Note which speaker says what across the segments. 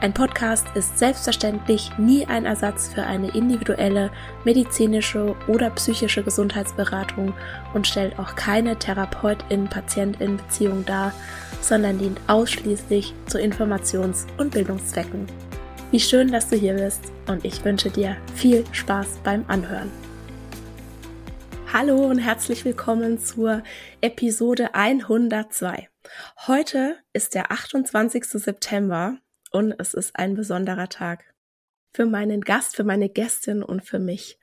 Speaker 1: ein Podcast ist selbstverständlich nie ein Ersatz für eine individuelle medizinische oder psychische Gesundheitsberatung und stellt auch keine Therapeutin-Patientin-Beziehung dar, sondern dient ausschließlich zu Informations- und Bildungszwecken. Wie schön, dass du hier bist und ich wünsche dir viel Spaß beim Anhören. Hallo und herzlich willkommen zur Episode 102. Heute ist der 28. September und es ist ein besonderer Tag für meinen Gast, für meine Gästin und für mich.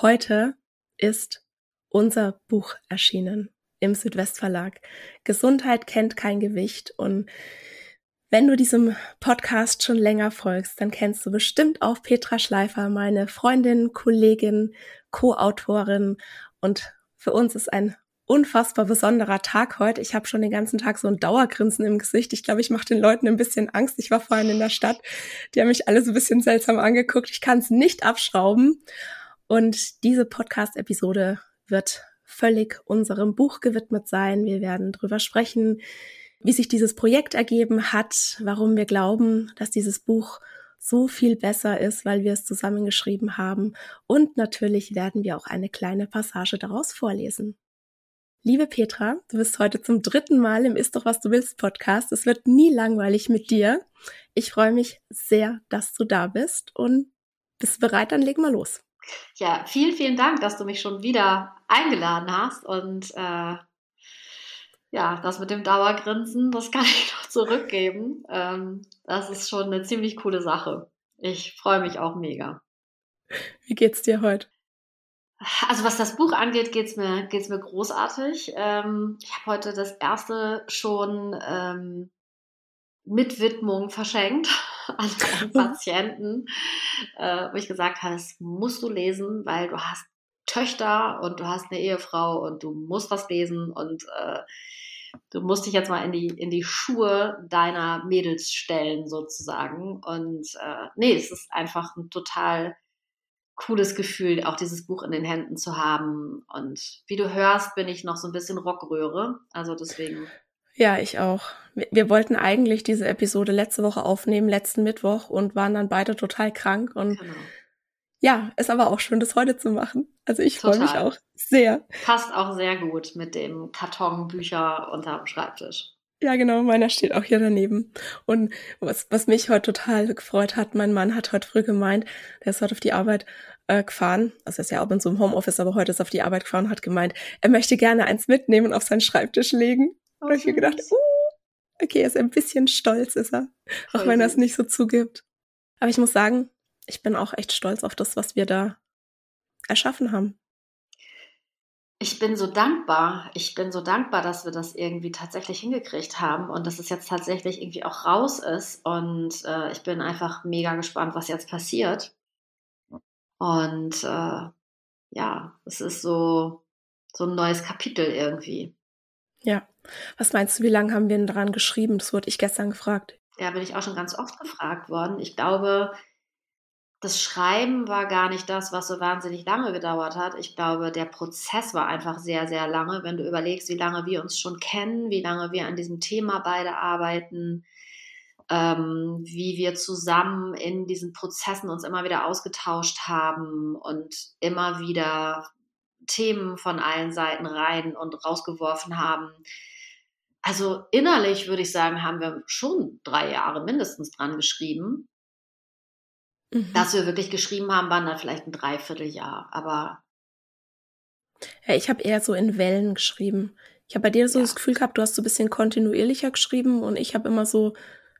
Speaker 1: Heute ist unser Buch erschienen im Südwestverlag. Gesundheit kennt kein Gewicht und wenn du diesem Podcast schon länger folgst, dann kennst du bestimmt auch Petra Schleifer, meine Freundin, Kollegin, Co-Autorin und für uns ist ein unfassbar besonderer Tag heute. Ich habe schon den ganzen Tag so ein Dauergrinsen im Gesicht. Ich glaube, ich mache den Leuten ein bisschen Angst. Ich war vorhin in der Stadt. Die haben mich alle so ein bisschen seltsam angeguckt. Ich kann es nicht abschrauben. Und diese Podcast-Episode wird völlig unserem Buch gewidmet sein. Wir werden drüber sprechen, wie sich dieses Projekt ergeben hat, warum wir glauben, dass dieses Buch so viel besser ist, weil wir es zusammengeschrieben haben. Und natürlich werden wir auch eine kleine Passage daraus vorlesen. Liebe Petra, du bist heute zum dritten Mal im Ist doch was du willst Podcast. Es wird nie langweilig mit dir. Ich freue mich sehr, dass du da bist und bist bereit, dann legen wir los.
Speaker 2: Ja, vielen, vielen Dank, dass du mich schon wieder eingeladen hast und äh, ja, das mit dem Dauergrinsen, das kann ich noch zurückgeben. Ähm, das ist schon eine ziemlich coole Sache. Ich freue mich auch mega.
Speaker 1: Wie geht's dir heute?
Speaker 2: Also was das Buch angeht, geht's mir, geht's mir großartig. Ähm, ich habe heute das erste schon ähm, mit Widmung verschenkt an einen Patienten, äh, wo ich gesagt habe, das musst du lesen, weil du hast Töchter und du hast eine Ehefrau und du musst was lesen und äh, du musst dich jetzt mal in die, in die Schuhe deiner Mädels stellen sozusagen. Und äh, nee, es ist einfach ein total cooles Gefühl, auch dieses Buch in den Händen zu haben. Und wie du hörst, bin ich noch so ein bisschen Rockröhre. Also deswegen.
Speaker 1: Ja, ich auch. Wir, wir wollten eigentlich diese Episode letzte Woche aufnehmen, letzten Mittwoch, und waren dann beide total krank. Und genau. ja, ist aber auch schön, das heute zu machen. Also ich freue mich auch sehr.
Speaker 2: Passt auch sehr gut mit dem Karton Bücher unterm Schreibtisch.
Speaker 1: Ja, genau, meiner steht auch hier daneben. Und was, was mich heute total gefreut hat, mein Mann hat heute früh gemeint, der ist heute auf die Arbeit äh, gefahren, also ist ja auch in so einem Homeoffice, aber heute ist auf die Arbeit gefahren, hat gemeint, er möchte gerne eins mitnehmen und auf seinen Schreibtisch legen. Oh, und ich mir gedacht, uh, okay, er ist ein bisschen stolz, ist er, auch wenn er es nicht so zugibt. Aber ich muss sagen, ich bin auch echt stolz auf das, was wir da erschaffen haben
Speaker 2: ich bin so dankbar. Ich bin so dankbar, dass wir das irgendwie tatsächlich hingekriegt haben und dass es jetzt tatsächlich irgendwie auch raus ist. Und äh, ich bin einfach mega gespannt, was jetzt passiert. Und äh, ja, es ist so, so ein neues Kapitel irgendwie.
Speaker 1: Ja. Was meinst du, wie lange haben wir denn dran geschrieben? Das wurde ich gestern gefragt.
Speaker 2: Ja, bin ich auch schon ganz oft gefragt worden. Ich glaube, das Schreiben war gar nicht das, was so wahnsinnig lange gedauert hat. Ich glaube, der Prozess war einfach sehr, sehr lange. Wenn du überlegst, wie lange wir uns schon kennen, wie lange wir an diesem Thema beide arbeiten, ähm, wie wir zusammen in diesen Prozessen uns immer wieder ausgetauscht haben und immer wieder Themen von allen Seiten rein und rausgeworfen haben. Also innerlich würde ich sagen, haben wir schon drei Jahre mindestens dran geschrieben. Mhm. Dass wir wirklich geschrieben haben, waren dann vielleicht ein Dreivierteljahr, aber.
Speaker 1: Ja, ich habe eher so in Wellen geschrieben. Ich habe bei dir so ja. das Gefühl gehabt, du hast so ein bisschen kontinuierlicher geschrieben und ich habe immer so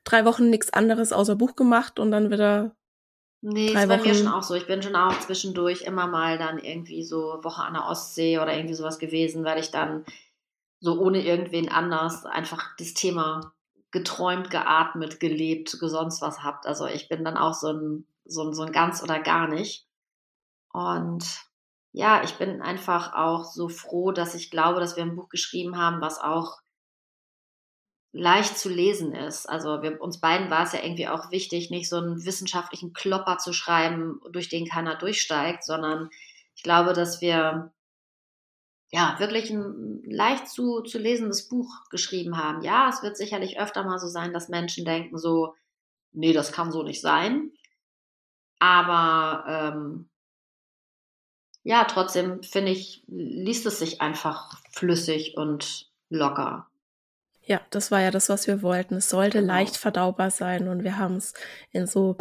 Speaker 1: drei Wochen nichts anderes außer Buch gemacht und dann wieder.
Speaker 2: Nee, drei ist bei Wochen. mir schon auch so. Ich bin schon auch zwischendurch immer mal dann irgendwie so Woche an der Ostsee oder irgendwie sowas gewesen, weil ich dann so ohne irgendwen anders einfach das Thema geträumt, geatmet, gelebt, sonst was habt. Also ich bin dann auch so ein, so ein, so ein ganz oder gar nicht. Und ja, ich bin einfach auch so froh, dass ich glaube, dass wir ein Buch geschrieben haben, was auch leicht zu lesen ist. Also wir, uns beiden war es ja irgendwie auch wichtig, nicht so einen wissenschaftlichen Klopper zu schreiben, durch den keiner durchsteigt, sondern ich glaube, dass wir ja wirklich ein leicht zu, zu lesendes Buch geschrieben haben. Ja, es wird sicherlich öfter mal so sein, dass Menschen denken so, nee, das kann so nicht sein. Aber ähm, ja, trotzdem finde ich, liest es sich einfach flüssig und locker.
Speaker 1: Ja, das war ja das, was wir wollten. Es sollte genau. leicht verdaubar sein und wir haben es in so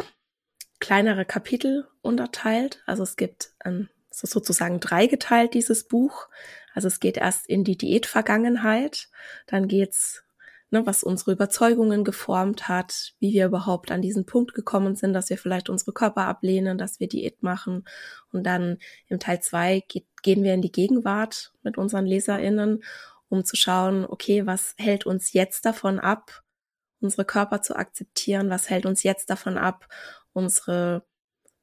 Speaker 1: kleinere Kapitel unterteilt. Also es gibt ähm, so sozusagen dreigeteilt dieses Buch. Also es geht erst in die Diätvergangenheit, dann geht's ne, was unsere Überzeugungen geformt hat, wie wir überhaupt an diesen Punkt gekommen sind, dass wir vielleicht unsere Körper ablehnen, dass wir Diät machen. Und dann im Teil zwei gehen wir in die Gegenwart mit unseren LeserInnen, um zu schauen, okay, was hält uns jetzt davon ab, unsere Körper zu akzeptieren? Was hält uns jetzt davon ab, unsere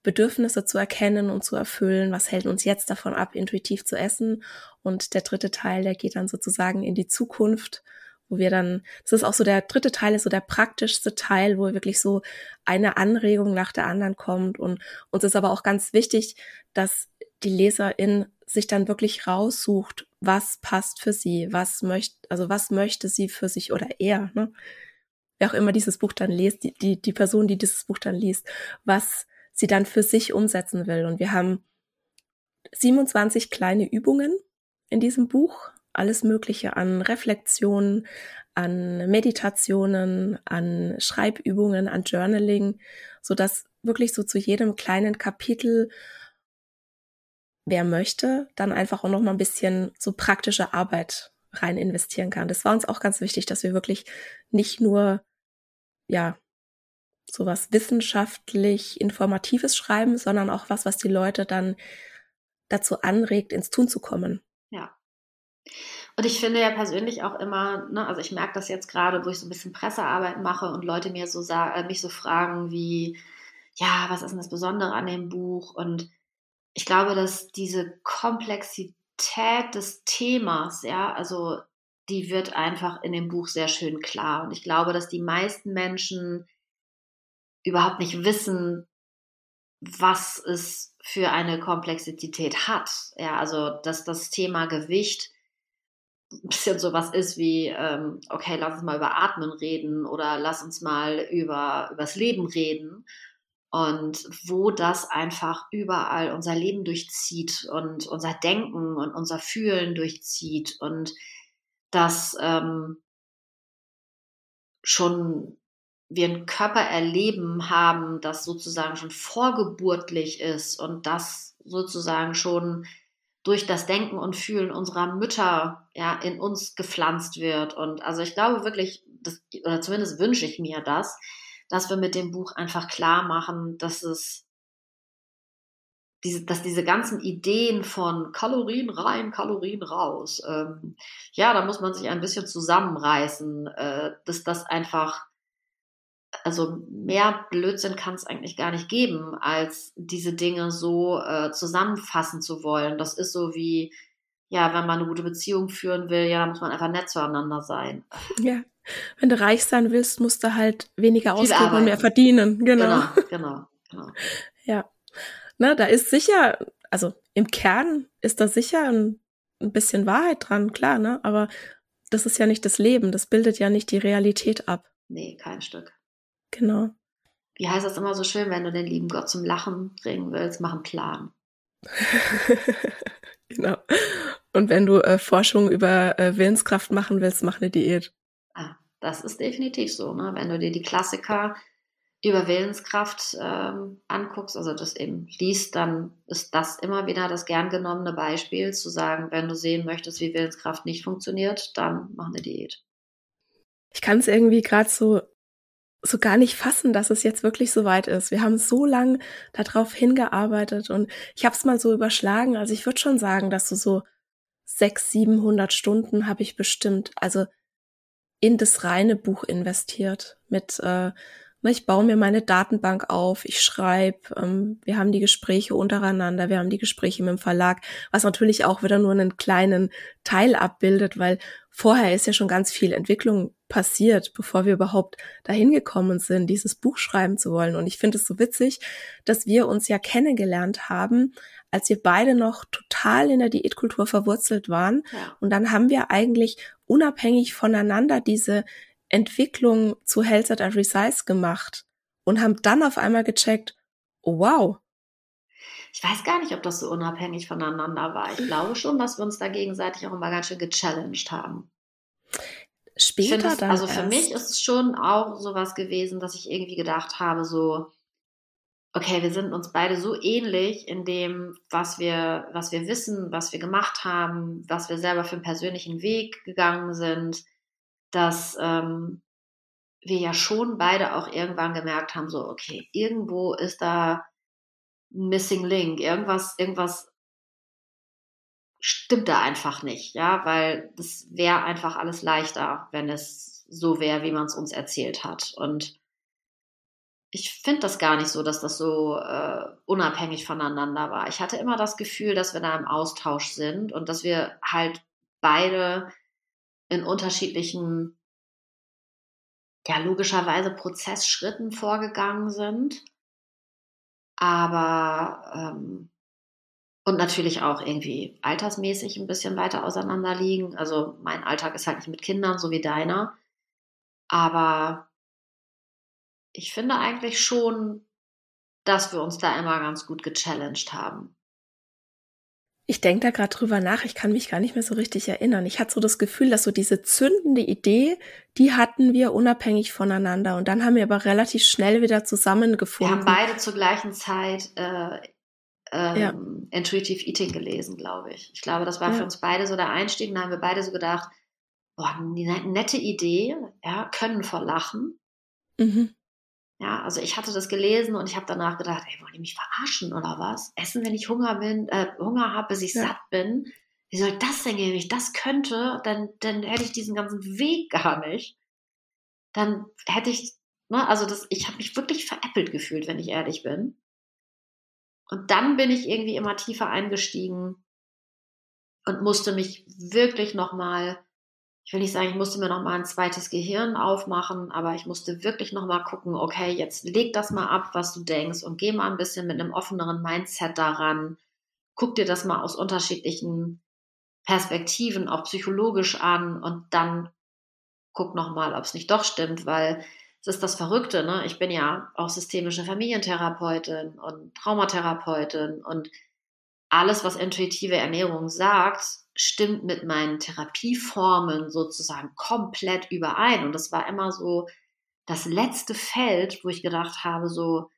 Speaker 1: Bedürfnisse zu erkennen und zu erfüllen? Was hält uns jetzt davon ab, intuitiv zu essen? Und der dritte Teil, der geht dann sozusagen in die Zukunft wo wir dann, das ist auch so der dritte Teil, ist so der praktischste Teil, wo wirklich so eine Anregung nach der anderen kommt. Und uns ist aber auch ganz wichtig, dass die Leserin sich dann wirklich raussucht, was passt für sie, was möchte, also was möchte sie für sich oder er, ne? Wer auch immer dieses Buch dann liest, die, die, die Person, die dieses Buch dann liest, was sie dann für sich umsetzen will. Und wir haben 27 kleine Übungen in diesem Buch, alles Mögliche an Reflexionen, an Meditationen, an Schreibübungen, an Journaling, so dass wirklich so zu jedem kleinen Kapitel wer möchte, dann einfach auch noch mal ein bisschen so praktische Arbeit rein investieren kann. Das war uns auch ganz wichtig, dass wir wirklich nicht nur ja sowas wissenschaftlich informatives schreiben, sondern auch was, was die Leute dann dazu anregt, ins Tun zu kommen.
Speaker 2: Ja. Und ich finde ja persönlich auch immer, ne, also ich merke das jetzt gerade, wo ich so ein bisschen Pressearbeit mache und Leute mir so äh, mich so fragen wie, ja, was ist denn das Besondere an dem Buch? Und ich glaube, dass diese Komplexität des Themas, ja, also die wird einfach in dem Buch sehr schön klar. Und ich glaube, dass die meisten Menschen überhaupt nicht wissen, was es für eine Komplexität hat. Ja, also dass das Thema Gewicht ein bisschen sowas ist wie, ähm, okay, lass uns mal über Atmen reden oder lass uns mal über übers Leben reden. Und wo das einfach überall unser Leben durchzieht und unser Denken und unser Fühlen durchzieht und dass ähm, schon wir ein Körpererleben haben, das sozusagen schon vorgeburtlich ist und das sozusagen schon durch das Denken und Fühlen unserer Mütter ja in uns gepflanzt wird. Und also ich glaube wirklich, das, oder zumindest wünsche ich mir das, dass wir mit dem Buch einfach klar machen, dass es diese, dass diese ganzen Ideen von Kalorien rein, Kalorien raus, ähm, ja, da muss man sich ein bisschen zusammenreißen, äh, dass das einfach also mehr Blödsinn kann es eigentlich gar nicht geben, als diese Dinge so äh, zusammenfassen zu wollen. Das ist so wie, ja, wenn man eine gute Beziehung führen will, ja, dann muss man einfach nett zueinander sein.
Speaker 1: Ja. Wenn du reich sein willst, musst du halt weniger ausgeben und mehr verdienen. Genau.
Speaker 2: Genau, genau, genau.
Speaker 1: Ja. Na, da ist sicher, also im Kern ist da sicher ein, ein bisschen Wahrheit dran, klar, ne? Aber das ist ja nicht das Leben, das bildet ja nicht die Realität ab.
Speaker 2: Nee, kein Stück.
Speaker 1: Genau.
Speaker 2: Wie heißt das immer so schön, wenn du den lieben Gott zum Lachen bringen willst, mach einen Plan.
Speaker 1: genau. Und wenn du äh, Forschung über äh, Willenskraft machen willst, mach eine Diät.
Speaker 2: Ah, das ist definitiv so. Ne? Wenn du dir die Klassiker über Willenskraft ähm, anguckst, also das eben liest, dann ist das immer wieder das gern genommene Beispiel, zu sagen, wenn du sehen möchtest, wie Willenskraft nicht funktioniert, dann mach eine Diät.
Speaker 1: Ich kann es irgendwie gerade so so gar nicht fassen, dass es jetzt wirklich so weit ist. Wir haben so lang darauf hingearbeitet und ich habe es mal so überschlagen. Also ich würde schon sagen, dass du so sechs, siebenhundert Stunden habe ich bestimmt, also in das reine Buch investiert mit äh, ich baue mir meine Datenbank auf, ich schreibe, ähm, wir haben die Gespräche untereinander, wir haben die Gespräche mit dem Verlag, was natürlich auch wieder nur einen kleinen Teil abbildet, weil vorher ist ja schon ganz viel Entwicklung passiert, bevor wir überhaupt dahin gekommen sind, dieses Buch schreiben zu wollen. Und ich finde es so witzig, dass wir uns ja kennengelernt haben, als wir beide noch total in der Diätkultur verwurzelt waren. Ja. Und dann haben wir eigentlich unabhängig voneinander diese Entwicklung zu Health at Every Size gemacht und haben dann auf einmal gecheckt, oh wow.
Speaker 2: Ich weiß gar nicht, ob das so unabhängig voneinander war. Ich glaube schon, dass wir uns da gegenseitig auch immer ganz schön gechallenged haben.
Speaker 1: Später es, dann
Speaker 2: Also für mich ist es schon auch sowas gewesen, dass ich irgendwie gedacht habe, so, okay, wir sind uns beide so ähnlich in dem, was wir, was wir wissen, was wir gemacht haben, was wir selber für einen persönlichen Weg gegangen sind dass ähm, wir ja schon beide auch irgendwann gemerkt haben, so, okay, irgendwo ist da ein Missing Link, irgendwas, irgendwas stimmt da einfach nicht, ja, weil das wäre einfach alles leichter, wenn es so wäre, wie man es uns erzählt hat. Und ich finde das gar nicht so, dass das so äh, unabhängig voneinander war. Ich hatte immer das Gefühl, dass wir da im Austausch sind und dass wir halt beide in unterschiedlichen, ja, logischerweise Prozessschritten vorgegangen sind. Aber ähm, und natürlich auch irgendwie altersmäßig ein bisschen weiter auseinander liegen. Also mein Alltag ist halt nicht mit Kindern, so wie deiner. Aber ich finde eigentlich schon, dass wir uns da immer ganz gut gechallenged haben.
Speaker 1: Ich denke da gerade drüber nach, ich kann mich gar nicht mehr so richtig erinnern. Ich hatte so das Gefühl, dass so diese zündende Idee, die hatten wir unabhängig voneinander. Und dann haben wir aber relativ schnell wieder zusammengefunden.
Speaker 2: Wir haben beide zur gleichen Zeit äh, ähm, ja. Intuitive Eating gelesen, glaube ich. Ich glaube, das war ja. für uns beide so der Einstieg. Und da haben wir beide so gedacht, boah, eine nette Idee, ja, können vor Lachen. Mhm. Ja, also ich hatte das gelesen und ich habe danach gedacht, ey, wollen die mich verarschen oder was? Essen, wenn ich Hunger bin, äh, Hunger habe, bis ich ja. satt bin. Wie soll das denn gehen? Wenn ich das könnte, dann, dann hätte ich diesen ganzen Weg gar nicht. Dann hätte ich, ne, also das, ich habe mich wirklich veräppelt gefühlt, wenn ich ehrlich bin. Und dann bin ich irgendwie immer tiefer eingestiegen und musste mich wirklich nochmal ich will nicht sagen, ich musste mir noch mal ein zweites Gehirn aufmachen, aber ich musste wirklich noch mal gucken, okay, jetzt leg das mal ab, was du denkst und geh mal ein bisschen mit einem offeneren Mindset daran. Guck dir das mal aus unterschiedlichen Perspektiven, auch psychologisch an und dann guck noch mal, ob es nicht doch stimmt, weil es ist das Verrückte, ne? Ich bin ja auch systemische Familientherapeutin und Traumatherapeutin und alles, was intuitive Ernährung sagt, stimmt mit meinen Therapieformen sozusagen komplett überein. Und das war immer so das letzte Feld, wo ich gedacht habe, so,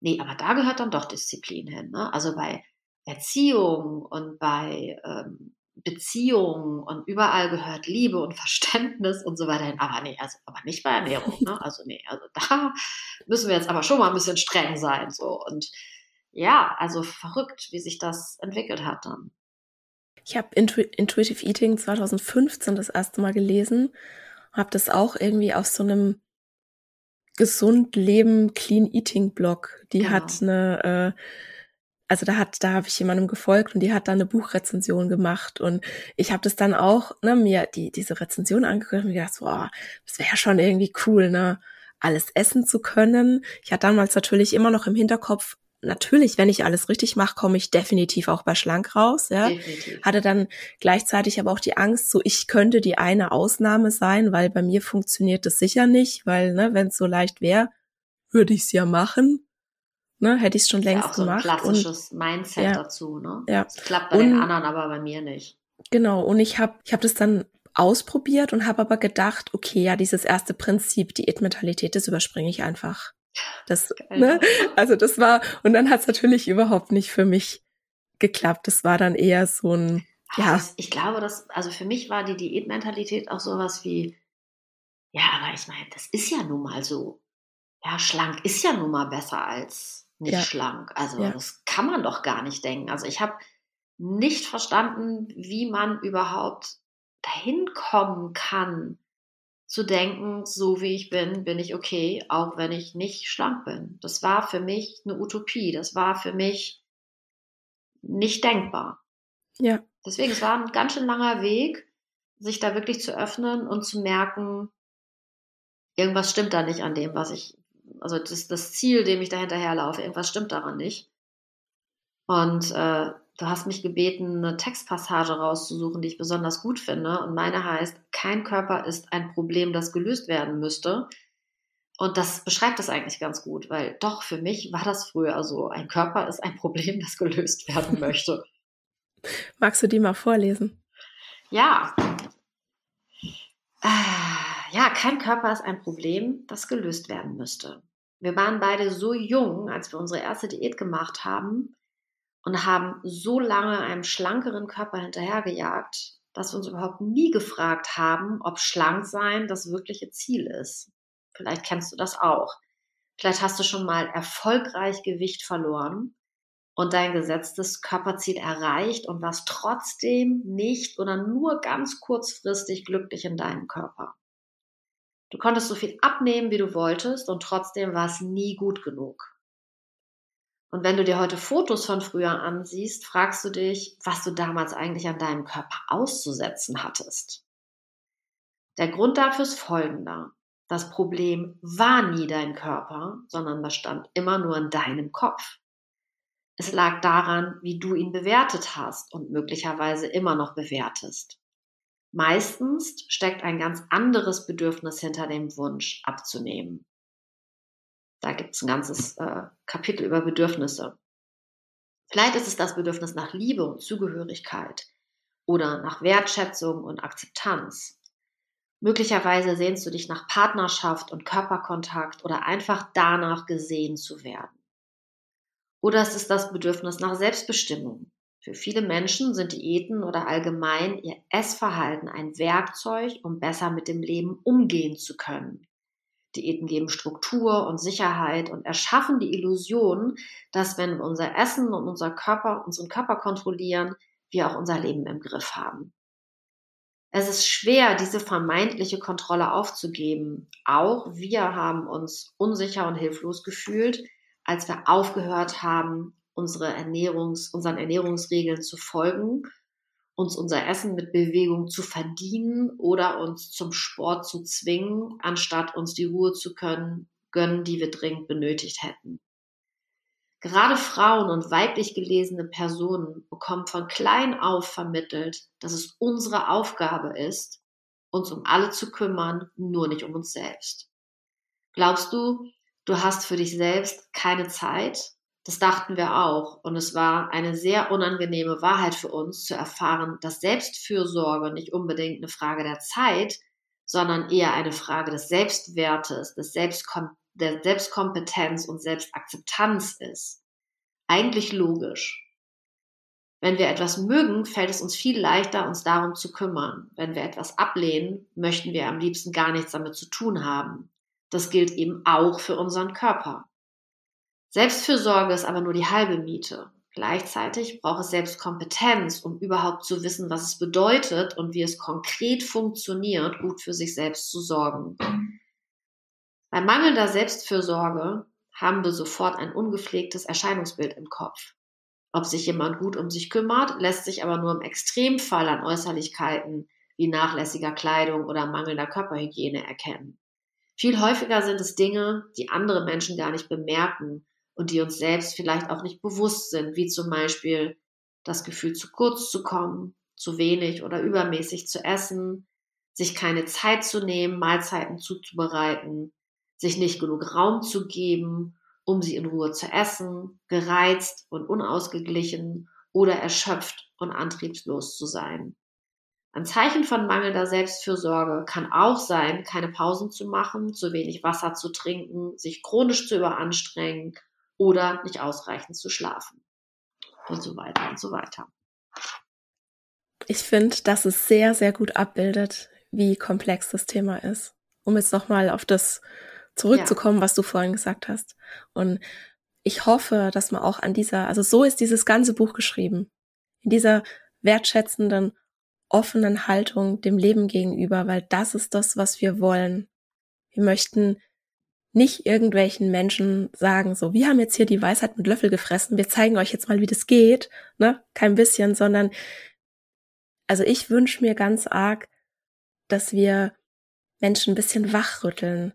Speaker 2: nee, aber da gehört dann doch Disziplin hin. Ne? Also bei Erziehung und bei ähm, Beziehungen und überall gehört Liebe und Verständnis und so weiter hin. Aber nee, also aber nicht bei Ernährung. Ne? Also nee, also da müssen wir jetzt aber schon mal ein bisschen streng sein. So. Und ja, also verrückt, wie sich das entwickelt hat dann.
Speaker 1: Ich habe Intu Intuitive Eating 2015 das erste Mal gelesen, habe das auch irgendwie aus so einem gesund leben Clean Eating Blog. Die genau. hat eine äh, also da hat, da habe ich jemandem gefolgt und die hat da eine Buchrezension gemacht und ich habe das dann auch, ne, mir die diese Rezension angehört und gedacht, boah, das wäre schon irgendwie cool, ne, alles essen zu können. Ich hatte damals natürlich immer noch im Hinterkopf, natürlich, wenn ich alles richtig mache, komme ich definitiv auch bei schlank raus. Ja. Definitiv. Hatte dann gleichzeitig aber auch die Angst, so ich könnte die eine Ausnahme sein, weil bei mir funktioniert das sicher nicht, weil ne, wenn es so leicht wäre, würde ich es ja machen. Ne, hätte ich es schon längst ja auch so gemacht.
Speaker 2: Ein klassisches
Speaker 1: und,
Speaker 2: Mindset
Speaker 1: ja,
Speaker 2: dazu. Ne?
Speaker 1: Ja.
Speaker 2: Das klappt bei und, den anderen, aber bei mir nicht.
Speaker 1: Genau. Und ich habe, ich habe das dann ausprobiert und habe aber gedacht, okay, ja, dieses erste Prinzip, die Diätmentalität, das überspringe ich einfach Das, ne? Also das war, und dann hat es natürlich überhaupt nicht für mich geklappt. Das war dann eher so ein, ja.
Speaker 2: Also ich glaube, dass, also für mich war die Diätmentalität auch sowas wie, ja, aber ich meine, das ist ja nun mal so. Ja, schlank ist ja nun mal besser als nicht ja. schlank. Also ja. das kann man doch gar nicht denken. Also ich habe nicht verstanden, wie man überhaupt dahin kommen kann, zu denken, so wie ich bin, bin ich okay, auch wenn ich nicht schlank bin. Das war für mich eine Utopie. Das war für mich nicht denkbar.
Speaker 1: Ja.
Speaker 2: Deswegen, es war ein ganz schön langer Weg, sich da wirklich zu öffnen und zu merken, irgendwas stimmt da nicht an dem, was ich, also das, das Ziel, dem ich da hinterherlaufe, irgendwas stimmt daran nicht. Und äh, du hast mich gebeten, eine Textpassage rauszusuchen, die ich besonders gut finde. Und meine heißt, kein Körper ist ein Problem, das gelöst werden müsste. Und das beschreibt das eigentlich ganz gut, weil doch für mich war das früher so. Ein Körper ist ein Problem, das gelöst werden möchte.
Speaker 1: Magst du die mal vorlesen?
Speaker 2: Ja. Ah ja, kein Körper ist ein Problem, das gelöst werden müsste. Wir waren beide so jung, als wir unsere erste Diät gemacht haben und haben so lange einem schlankeren Körper hinterhergejagt, dass wir uns überhaupt nie gefragt haben, ob schlank sein das wirkliche Ziel ist. Vielleicht kennst du das auch. Vielleicht hast du schon mal erfolgreich Gewicht verloren und dein gesetztes Körperziel erreicht und warst trotzdem nicht oder nur ganz kurzfristig glücklich in deinem Körper. Du konntest so viel abnehmen, wie du wolltest und trotzdem war es nie gut genug. Und wenn du dir heute Fotos von früher ansiehst, fragst du dich, was du damals eigentlich an deinem Körper auszusetzen hattest. Der Grund dafür ist folgender. Das Problem war nie dein Körper, sondern das stand immer nur in deinem Kopf. Es lag daran, wie du ihn bewertet hast und möglicherweise immer noch bewertest. Meistens steckt ein ganz anderes Bedürfnis hinter dem Wunsch abzunehmen. Da gibt es ein ganzes äh, Kapitel über Bedürfnisse. Vielleicht ist es das Bedürfnis nach Liebe und Zugehörigkeit oder nach Wertschätzung und Akzeptanz. Möglicherweise sehnst du dich nach Partnerschaft und Körperkontakt oder einfach danach gesehen zu werden. Oder es ist das Bedürfnis nach Selbstbestimmung, für viele Menschen sind Diäten oder allgemein ihr Essverhalten ein Werkzeug, um besser mit dem Leben umgehen zu können. Diäten geben Struktur und Sicherheit und erschaffen die Illusion, dass wenn wir unser Essen und unser Körper, unseren Körper kontrollieren, wir auch unser Leben im Griff haben. Es ist schwer, diese vermeintliche Kontrolle aufzugeben. Auch wir haben uns unsicher und hilflos gefühlt, als wir aufgehört haben, unsere Ernährungs, unseren Ernährungsregeln zu folgen, uns unser Essen mit Bewegung zu verdienen oder uns zum Sport zu zwingen, anstatt uns die Ruhe zu können, gönnen, die wir dringend benötigt hätten. Gerade Frauen und weiblich gelesene Personen bekommen von klein auf vermittelt, dass es unsere Aufgabe ist, uns um alle zu kümmern, nur nicht um uns selbst. Glaubst du, du hast für dich selbst keine Zeit, das dachten wir auch. Und es war eine sehr unangenehme Wahrheit für uns zu erfahren, dass Selbstfürsorge nicht unbedingt eine Frage der Zeit, sondern eher eine Frage des Selbstwertes, des Selbstkom der Selbstkompetenz und Selbstakzeptanz ist. Eigentlich logisch. Wenn wir etwas mögen, fällt es uns viel leichter, uns darum zu kümmern. Wenn wir etwas ablehnen, möchten wir am liebsten gar nichts damit zu tun haben. Das gilt eben auch für unseren Körper. Selbstfürsorge ist aber nur die halbe Miete. Gleichzeitig braucht es Selbstkompetenz, um überhaupt zu wissen, was es bedeutet und wie es konkret funktioniert, gut für sich selbst zu sorgen. Bei mangelnder Selbstfürsorge haben wir sofort ein ungepflegtes Erscheinungsbild im Kopf. Ob sich jemand gut um sich kümmert, lässt sich aber nur im Extremfall an Äußerlichkeiten wie nachlässiger Kleidung oder mangelnder Körperhygiene erkennen. Viel häufiger sind es Dinge, die andere Menschen gar nicht bemerken und die uns selbst vielleicht auch nicht bewusst sind, wie zum Beispiel das Gefühl, zu kurz zu kommen, zu wenig oder übermäßig zu essen, sich keine Zeit zu nehmen, Mahlzeiten zuzubereiten, sich nicht genug Raum zu geben, um sie in Ruhe zu essen, gereizt und unausgeglichen oder erschöpft und antriebslos zu sein. Ein Zeichen von mangelnder Selbstfürsorge kann auch sein, keine Pausen zu machen, zu wenig Wasser zu trinken, sich chronisch zu überanstrengen oder nicht ausreichend zu schlafen. Und so weiter und so weiter.
Speaker 1: Ich finde, dass es sehr, sehr gut abbildet, wie komplex das Thema ist. Um jetzt nochmal auf das zurückzukommen, ja. was du vorhin gesagt hast. Und ich hoffe, dass man auch an dieser, also so ist dieses ganze Buch geschrieben. In dieser wertschätzenden, offenen Haltung dem Leben gegenüber, weil das ist das, was wir wollen. Wir möchten nicht irgendwelchen Menschen sagen, so, wir haben jetzt hier die Weisheit mit Löffel gefressen, wir zeigen euch jetzt mal, wie das geht, ne? Kein bisschen, sondern, also ich wünsche mir ganz arg, dass wir Menschen ein bisschen wachrütteln,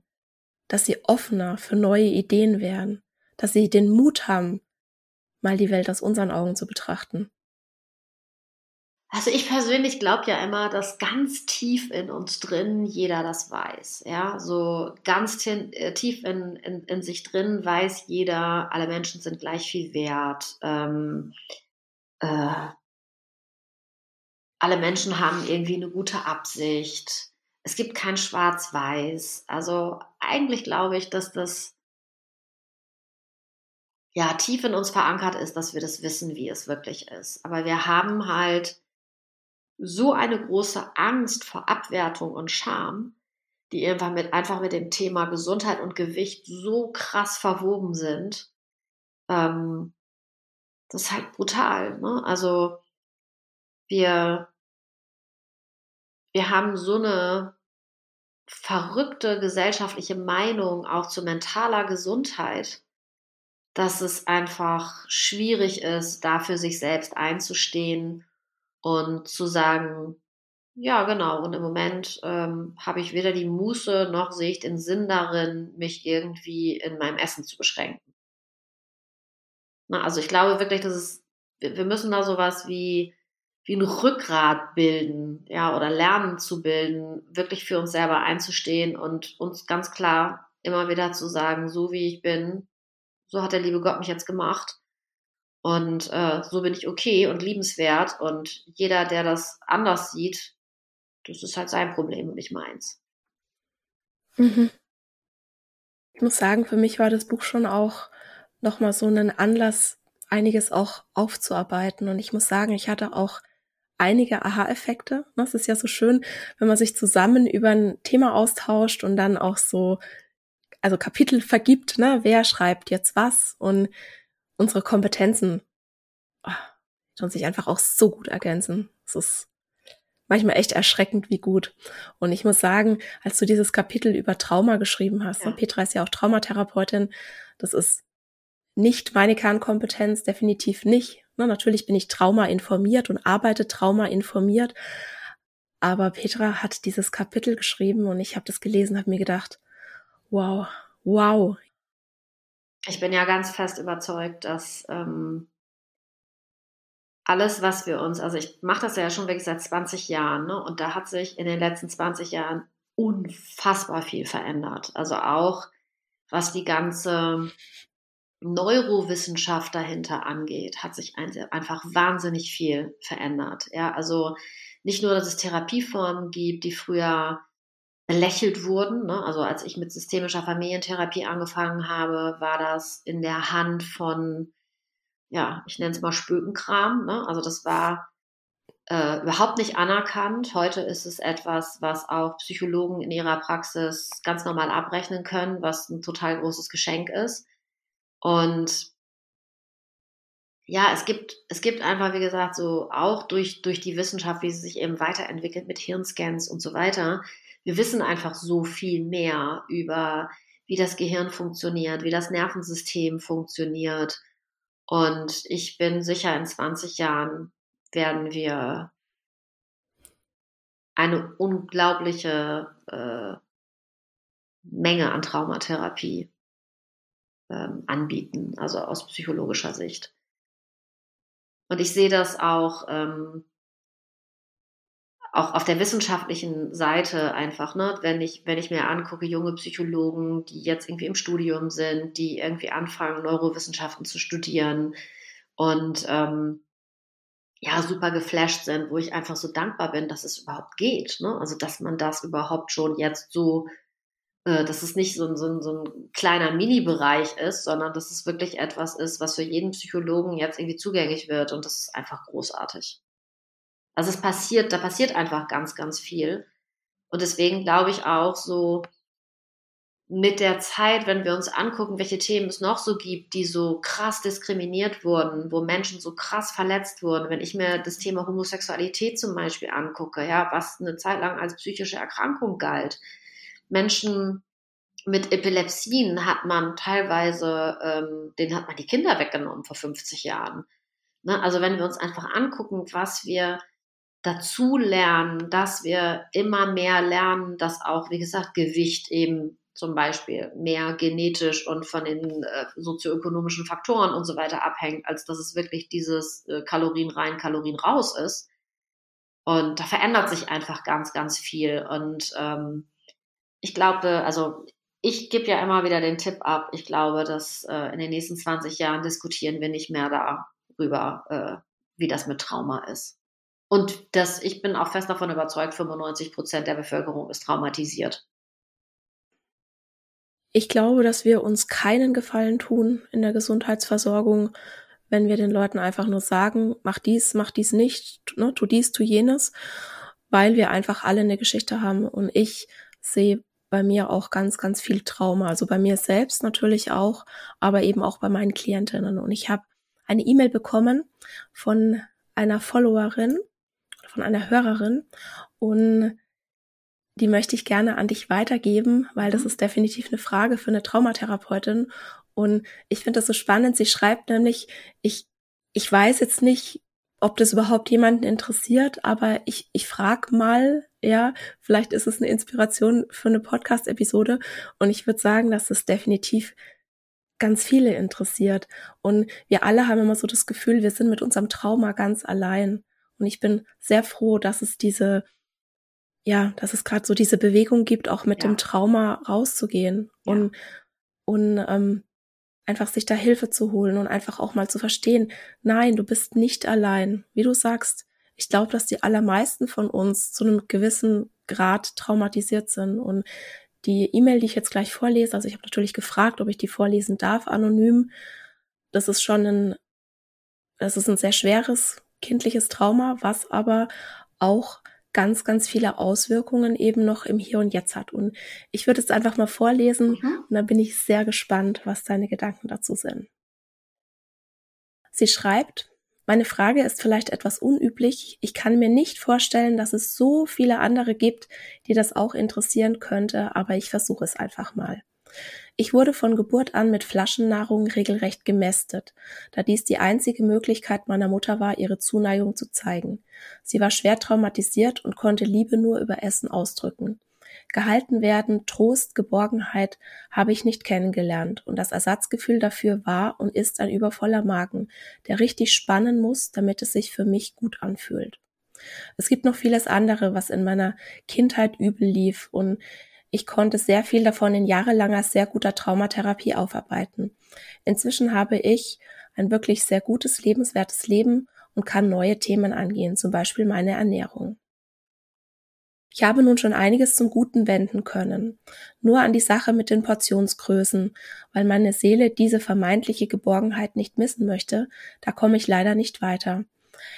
Speaker 1: dass sie offener für neue Ideen werden, dass sie den Mut haben, mal die Welt aus unseren Augen zu betrachten.
Speaker 2: Also ich persönlich glaube ja immer, dass ganz tief in uns drin jeder das weiß. Ja, so ganz äh, tief in, in, in sich drin weiß jeder, alle Menschen sind gleich viel wert. Ähm, äh, alle Menschen haben irgendwie eine gute Absicht. Es gibt kein Schwarz-Weiß. Also eigentlich glaube ich, dass das ja tief in uns verankert ist, dass wir das wissen, wie es wirklich ist. Aber wir haben halt so eine große Angst vor Abwertung und Scham, die einfach mit, einfach mit dem Thema Gesundheit und Gewicht so krass verwoben sind. Ähm, das ist halt brutal. Ne? Also wir, wir haben so eine verrückte gesellschaftliche Meinung auch zu mentaler Gesundheit, dass es einfach schwierig ist, dafür sich selbst einzustehen und zu sagen, ja, genau, und im Moment ähm, habe ich weder die Muße noch sehe ich den Sinn darin, mich irgendwie in meinem Essen zu beschränken. Na, also ich glaube wirklich, dass es, wir, müssen da sowas wie, wie ein Rückgrat bilden, ja, oder lernen zu bilden, wirklich für uns selber einzustehen und uns ganz klar immer wieder zu sagen, so wie ich bin, so hat der liebe Gott mich jetzt gemacht. Und äh, so bin ich okay und liebenswert. Und jeder, der das anders sieht, das ist halt sein Problem und nicht meins.
Speaker 1: Mhm. Ich muss sagen, für mich war das Buch schon auch nochmal so ein Anlass, einiges auch aufzuarbeiten. Und ich muss sagen, ich hatte auch einige Aha-Effekte. Ne, es ist ja so schön, wenn man sich zusammen über ein Thema austauscht und dann auch so, also Kapitel vergibt, ne, wer schreibt jetzt was und unsere Kompetenzen oh, schon sich einfach auch so gut ergänzen. Es ist manchmal echt erschreckend, wie gut. Und ich muss sagen, als du dieses Kapitel über Trauma geschrieben hast, ja. ne, Petra ist ja auch Traumatherapeutin, das ist nicht meine Kernkompetenz, definitiv nicht. Ne, natürlich bin ich Trauma informiert und arbeite Trauma informiert. Aber Petra hat dieses Kapitel geschrieben und ich habe das gelesen, habe mir gedacht, wow, wow,
Speaker 2: ich bin ja ganz fest überzeugt, dass ähm, alles, was wir uns, also ich mache das ja schon wirklich seit 20 Jahren, ne? und da hat sich in den letzten 20 Jahren unfassbar viel verändert. Also auch was die ganze Neurowissenschaft dahinter angeht, hat sich einfach wahnsinnig viel verändert. Ja, also nicht nur, dass es Therapieformen gibt, die früher belächelt wurden. Ne? Also als ich mit systemischer Familientherapie angefangen habe, war das in der Hand von, ja, ich nenne es mal Spökenkram. Ne? Also das war äh, überhaupt nicht anerkannt. Heute ist es etwas, was auch Psychologen in ihrer Praxis ganz normal abrechnen können, was ein total großes Geschenk ist. Und ja, es gibt, es gibt einfach, wie gesagt, so auch durch, durch die Wissenschaft, wie sie sich eben weiterentwickelt mit Hirnscans und so weiter, wir wissen einfach so viel mehr über, wie das Gehirn funktioniert, wie das Nervensystem funktioniert. Und ich bin sicher, in 20 Jahren werden wir eine unglaubliche äh, Menge an Traumatherapie ähm, anbieten, also aus psychologischer Sicht. Und ich sehe das auch ähm, auch auf der wissenschaftlichen Seite einfach, ne, wenn ich, wenn ich mir angucke, junge Psychologen, die jetzt irgendwie im Studium sind, die irgendwie anfangen, Neurowissenschaften zu studieren und ähm, ja super geflasht sind, wo ich einfach so dankbar bin, dass es überhaupt geht. Ne? Also dass man das überhaupt schon jetzt so, äh, dass es nicht so, so, so ein kleiner Mini-Bereich ist, sondern dass es wirklich etwas ist, was für jeden Psychologen jetzt irgendwie zugänglich wird und das ist einfach großartig. Also es passiert, da passiert einfach ganz, ganz viel. Und deswegen glaube ich auch so, mit der Zeit, wenn wir uns angucken, welche Themen es noch so gibt, die so krass diskriminiert wurden, wo Menschen so krass verletzt wurden, wenn ich mir das Thema Homosexualität zum Beispiel angucke, ja, was eine Zeit lang als psychische Erkrankung galt. Menschen mit Epilepsien hat man teilweise, ähm, denen hat man die Kinder weggenommen vor 50 Jahren. Ne? Also wenn wir uns einfach angucken, was wir dazu lernen, dass wir immer mehr lernen, dass auch, wie gesagt, Gewicht eben zum Beispiel mehr genetisch und von den äh, sozioökonomischen Faktoren und so weiter abhängt, als dass es wirklich dieses äh, Kalorien rein, Kalorien raus ist. Und da verändert sich einfach ganz, ganz viel. Und ähm, ich glaube, also ich gebe ja immer wieder den Tipp ab. Ich glaube, dass äh, in den nächsten 20 Jahren diskutieren wir nicht mehr darüber, äh, wie das mit Trauma ist. Und das, ich bin auch fest davon überzeugt, 95 Prozent der Bevölkerung ist traumatisiert.
Speaker 1: Ich glaube, dass wir uns keinen Gefallen tun in der Gesundheitsversorgung, wenn wir den Leuten einfach nur sagen, mach dies, mach dies nicht, ne, tu dies, tu jenes, weil wir einfach alle eine Geschichte haben. Und ich sehe bei mir auch ganz, ganz viel Trauma. Also bei mir selbst natürlich auch, aber eben auch bei meinen Klientinnen. Und ich habe eine E-Mail bekommen von einer Followerin, von einer Hörerin. Und die möchte ich gerne an dich weitergeben, weil das mhm. ist definitiv eine Frage für eine Traumatherapeutin. Und ich finde das so spannend. Sie schreibt nämlich, ich, ich weiß jetzt nicht, ob das überhaupt jemanden interessiert, aber ich, ich frage mal, ja, vielleicht ist es eine Inspiration für eine Podcast-Episode. Und ich würde sagen, dass es definitiv ganz viele interessiert. Und wir alle haben immer so das Gefühl, wir sind mit unserem Trauma ganz allein. Und ich bin sehr froh, dass es diese ja, dass es gerade so diese Bewegung gibt, auch mit ja. dem Trauma rauszugehen ja. und, und ähm, einfach sich da Hilfe zu holen und einfach auch mal zu verstehen, nein, du bist nicht allein. Wie du sagst, ich glaube, dass die allermeisten von uns zu einem gewissen Grad traumatisiert sind. Und die E-Mail, die ich jetzt gleich vorlese, also ich habe natürlich gefragt, ob ich die vorlesen darf, anonym. Das ist schon ein, das ist ein sehr schweres kindliches Trauma, was aber auch ganz, ganz viele Auswirkungen eben noch im Hier und Jetzt hat. Und ich würde es einfach mal vorlesen mhm. und dann bin ich sehr gespannt, was deine Gedanken dazu sind. Sie schreibt, meine Frage ist vielleicht etwas unüblich. Ich kann mir nicht vorstellen, dass es so viele andere gibt, die das auch interessieren könnte, aber ich versuche es einfach mal. Ich wurde von Geburt an mit Flaschennahrung regelrecht gemästet, da dies die einzige Möglichkeit meiner Mutter war, ihre Zuneigung zu zeigen. Sie war schwer traumatisiert und konnte Liebe nur über Essen ausdrücken. Gehalten werden, Trost, Geborgenheit habe ich nicht kennengelernt und das Ersatzgefühl dafür war und ist ein übervoller Magen, der richtig spannen muss, damit es sich für mich gut anfühlt. Es gibt noch vieles andere, was in meiner Kindheit übel lief und ich konnte sehr viel davon in jahrelanger sehr guter Traumatherapie aufarbeiten. Inzwischen habe ich ein wirklich sehr gutes, lebenswertes Leben und kann neue Themen angehen, zum Beispiel meine Ernährung. Ich habe nun schon einiges zum Guten wenden können. Nur an die Sache mit den Portionsgrößen, weil meine Seele diese vermeintliche Geborgenheit nicht missen möchte, da komme ich leider nicht weiter.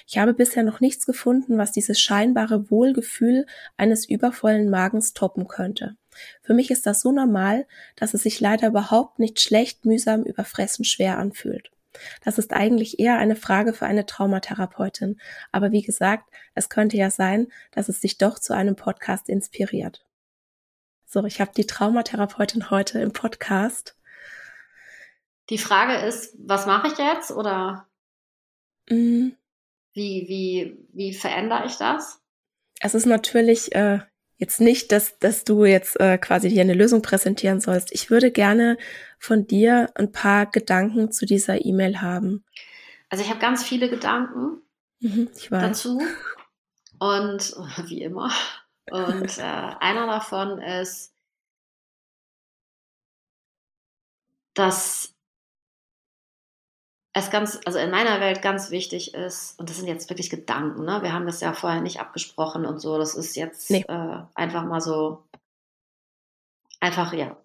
Speaker 1: Ich habe bisher noch nichts gefunden, was dieses scheinbare Wohlgefühl eines übervollen Magens toppen könnte. Für mich ist das so normal, dass es sich leider überhaupt nicht schlecht, mühsam, überfressen schwer anfühlt. Das ist eigentlich eher eine Frage für eine Traumatherapeutin. Aber wie gesagt, es könnte ja sein, dass es sich doch zu einem Podcast inspiriert. So, ich habe die Traumatherapeutin heute im Podcast.
Speaker 2: Die Frage ist, was mache ich jetzt oder mm. wie, wie, wie verändere ich das?
Speaker 1: Es ist natürlich äh, jetzt nicht, dass, dass du jetzt äh, quasi hier eine Lösung präsentieren sollst. Ich würde gerne von dir ein paar Gedanken zu dieser E-Mail haben.
Speaker 2: Also ich habe ganz viele Gedanken mhm, dazu und wie immer. Und äh, einer davon ist, dass es ganz, also in meiner Welt ganz wichtig ist, und das sind jetzt wirklich Gedanken, ne? Wir haben das ja vorher nicht abgesprochen und so. Das ist jetzt nee. äh, einfach mal so, einfach, ja.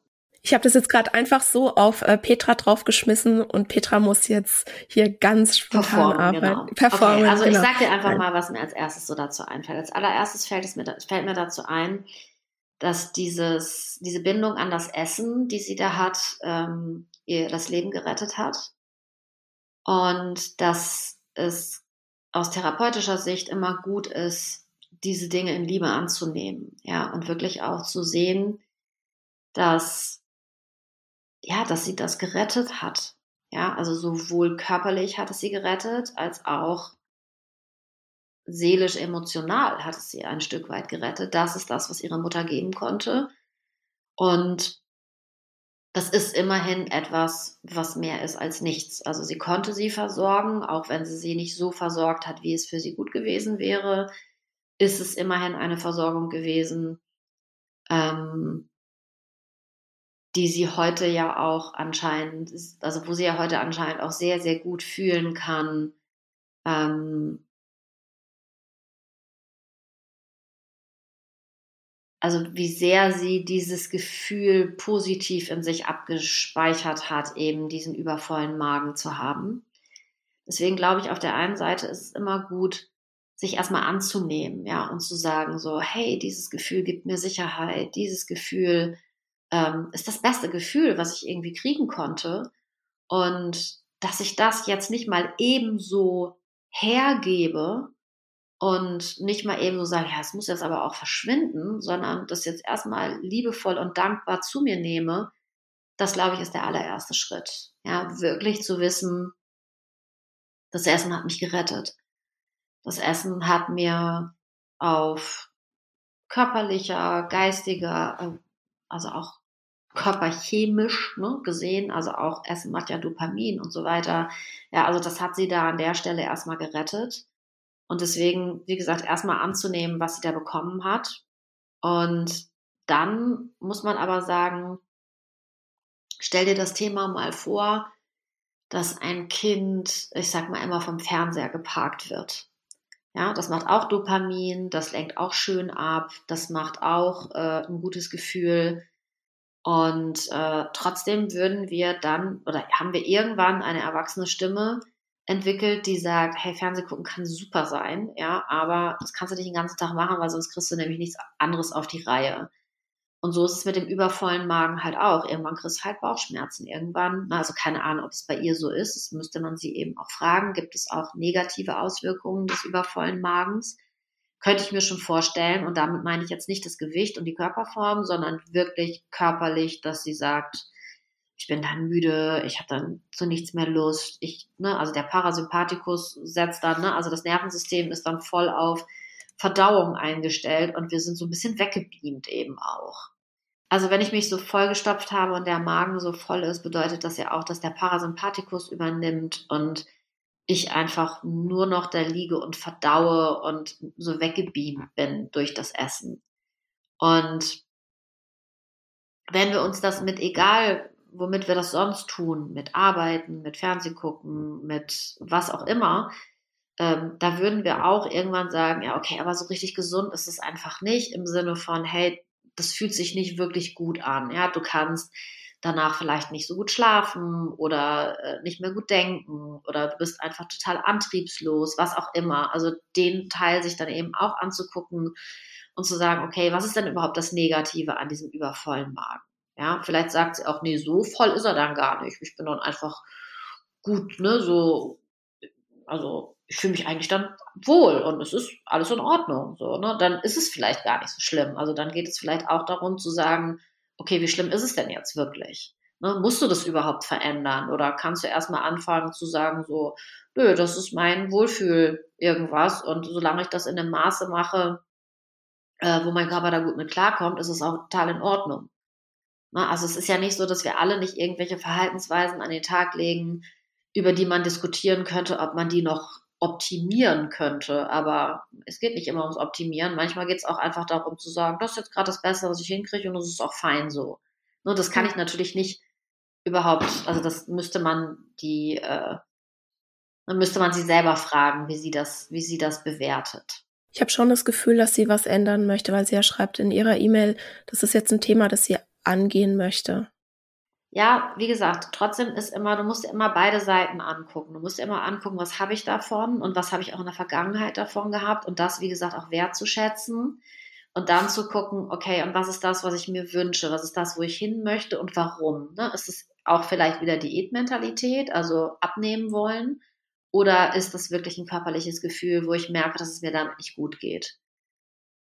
Speaker 1: Ich habe das jetzt gerade einfach so auf äh, Petra draufgeschmissen und Petra muss jetzt hier ganz spontan Performen, arbeiten. Genau.
Speaker 2: Performen, okay, also genau. ich sag dir einfach mal, was mir als erstes so dazu einfällt. Als allererstes fällt, es mir, fällt mir dazu ein, dass dieses, diese Bindung an das Essen, die sie da hat, ähm, ihr das Leben gerettet hat und dass es aus therapeutischer Sicht immer gut ist, diese Dinge in Liebe anzunehmen, ja, und wirklich auch zu sehen, dass, ja, dass sie das gerettet hat, ja, also sowohl körperlich hat es sie gerettet, als auch seelisch, emotional hat es sie ein Stück weit gerettet. Das ist das, was ihre Mutter geben konnte. Und das ist immerhin etwas, was mehr ist als nichts. Also sie konnte sie versorgen, auch wenn sie sie nicht so versorgt hat, wie es für sie gut gewesen wäre, ist es immerhin eine Versorgung gewesen, ähm, die sie heute ja auch anscheinend, also wo sie ja heute anscheinend auch sehr, sehr gut fühlen kann, ähm, also wie sehr sie dieses Gefühl positiv in sich abgespeichert hat, eben diesen übervollen Magen zu haben. Deswegen glaube ich, auf der einen Seite ist es immer gut, sich erstmal anzunehmen, ja, und zu sagen so, hey, dieses Gefühl gibt mir Sicherheit, dieses Gefühl ähm, ist das beste Gefühl, was ich irgendwie kriegen konnte. Und dass ich das jetzt nicht mal ebenso hergebe, und nicht mal eben so sagen, ja, es muss jetzt aber auch verschwinden, sondern das jetzt erstmal liebevoll und dankbar zu mir nehme, das glaube ich ist der allererste Schritt. Ja, wirklich zu wissen, das Essen hat mich gerettet. Das Essen hat mir auf körperlicher, geistiger, äh, also auch körperchemisch ne, gesehen, also auch Essen macht ja Dopamin und so weiter. Ja, also das hat sie da an der Stelle erstmal gerettet. Und deswegen, wie gesagt, erstmal anzunehmen, was sie da bekommen hat. Und dann muss man aber sagen, stell dir das Thema mal vor, dass ein Kind, ich sag mal immer vom Fernseher geparkt wird. Ja, das macht auch Dopamin, das lenkt auch schön ab, das macht auch äh, ein gutes Gefühl. Und äh, trotzdem würden wir dann oder haben wir irgendwann eine erwachsene Stimme, entwickelt, die sagt, hey, Fernseh gucken kann super sein, ja, aber das kannst du nicht den ganzen Tag machen, weil sonst kriegst du nämlich nichts anderes auf die Reihe. Und so ist es mit dem übervollen Magen halt auch. Irgendwann kriegst du halt Bauchschmerzen. Irgendwann, also keine Ahnung, ob es bei ihr so ist. Das müsste man sie eben auch fragen. Gibt es auch negative Auswirkungen des übervollen Magens? Könnte ich mir schon vorstellen. Und damit meine ich jetzt nicht das Gewicht und die Körperform, sondern wirklich körperlich, dass sie sagt, ich bin dann müde, ich habe dann zu nichts mehr Lust. Ich, ne, also der Parasympathikus setzt dann, ne, also das Nervensystem ist dann voll auf Verdauung eingestellt und wir sind so ein bisschen weggebeamt eben auch. Also wenn ich mich so vollgestopft habe und der Magen so voll ist, bedeutet das ja auch, dass der Parasympathikus übernimmt und ich einfach nur noch da liege und verdaue und so weggebeamt bin durch das Essen. Und wenn wir uns das mit egal womit wir das sonst tun, mit Arbeiten, mit Fernsehgucken, mit was auch immer, ähm, da würden wir auch irgendwann sagen, ja, okay, aber so richtig gesund ist es einfach nicht im Sinne von, hey, das fühlt sich nicht wirklich gut an. Ja, du kannst danach vielleicht nicht so gut schlafen oder äh, nicht mehr gut denken oder du bist einfach total antriebslos, was auch immer. Also den Teil sich dann eben auch anzugucken und zu sagen, okay, was ist denn überhaupt das Negative an diesem übervollen Magen? Ja, vielleicht sagt sie auch, nee, so voll ist er dann gar nicht. Ich bin dann einfach gut, ne, so, also ich fühle mich eigentlich dann wohl und es ist alles in Ordnung, so, ne, dann ist es vielleicht gar nicht so schlimm. Also dann geht es vielleicht auch darum zu sagen, okay, wie schlimm ist es denn jetzt wirklich? Ne, musst du das überhaupt verändern oder kannst du erstmal anfangen zu sagen, so, nö, das ist mein Wohlfühl irgendwas und solange ich das in einem Maße mache, äh, wo mein Körper da gut mit klarkommt, ist es auch total in Ordnung. Ne, also es ist ja nicht so, dass wir alle nicht irgendwelche Verhaltensweisen an den Tag legen, über die man diskutieren könnte, ob man die noch optimieren könnte. Aber es geht nicht immer ums Optimieren. Manchmal geht es auch einfach darum zu sagen, das ist jetzt gerade das Beste, was ich hinkriege und das ist auch fein so. Nur das kann ich natürlich nicht überhaupt, also das müsste man die, äh, dann müsste man sie selber fragen, wie sie das, wie sie das bewertet.
Speaker 1: Ich habe schon das Gefühl, dass sie was ändern möchte, weil sie ja schreibt in ihrer E-Mail, das ist jetzt ein Thema, das sie angehen möchte.
Speaker 2: Ja, wie gesagt, trotzdem ist immer, du musst immer beide Seiten angucken. Du musst immer angucken, was habe ich davon und was habe ich auch in der Vergangenheit davon gehabt und das, wie gesagt, auch wertzuschätzen und dann zu gucken, okay, und was ist das, was ich mir wünsche? Was ist das, wo ich hin möchte und warum? Ne? Ist es auch vielleicht wieder Diätmentalität, also abnehmen wollen? Oder ist das wirklich ein körperliches Gefühl, wo ich merke, dass es mir damit nicht gut geht?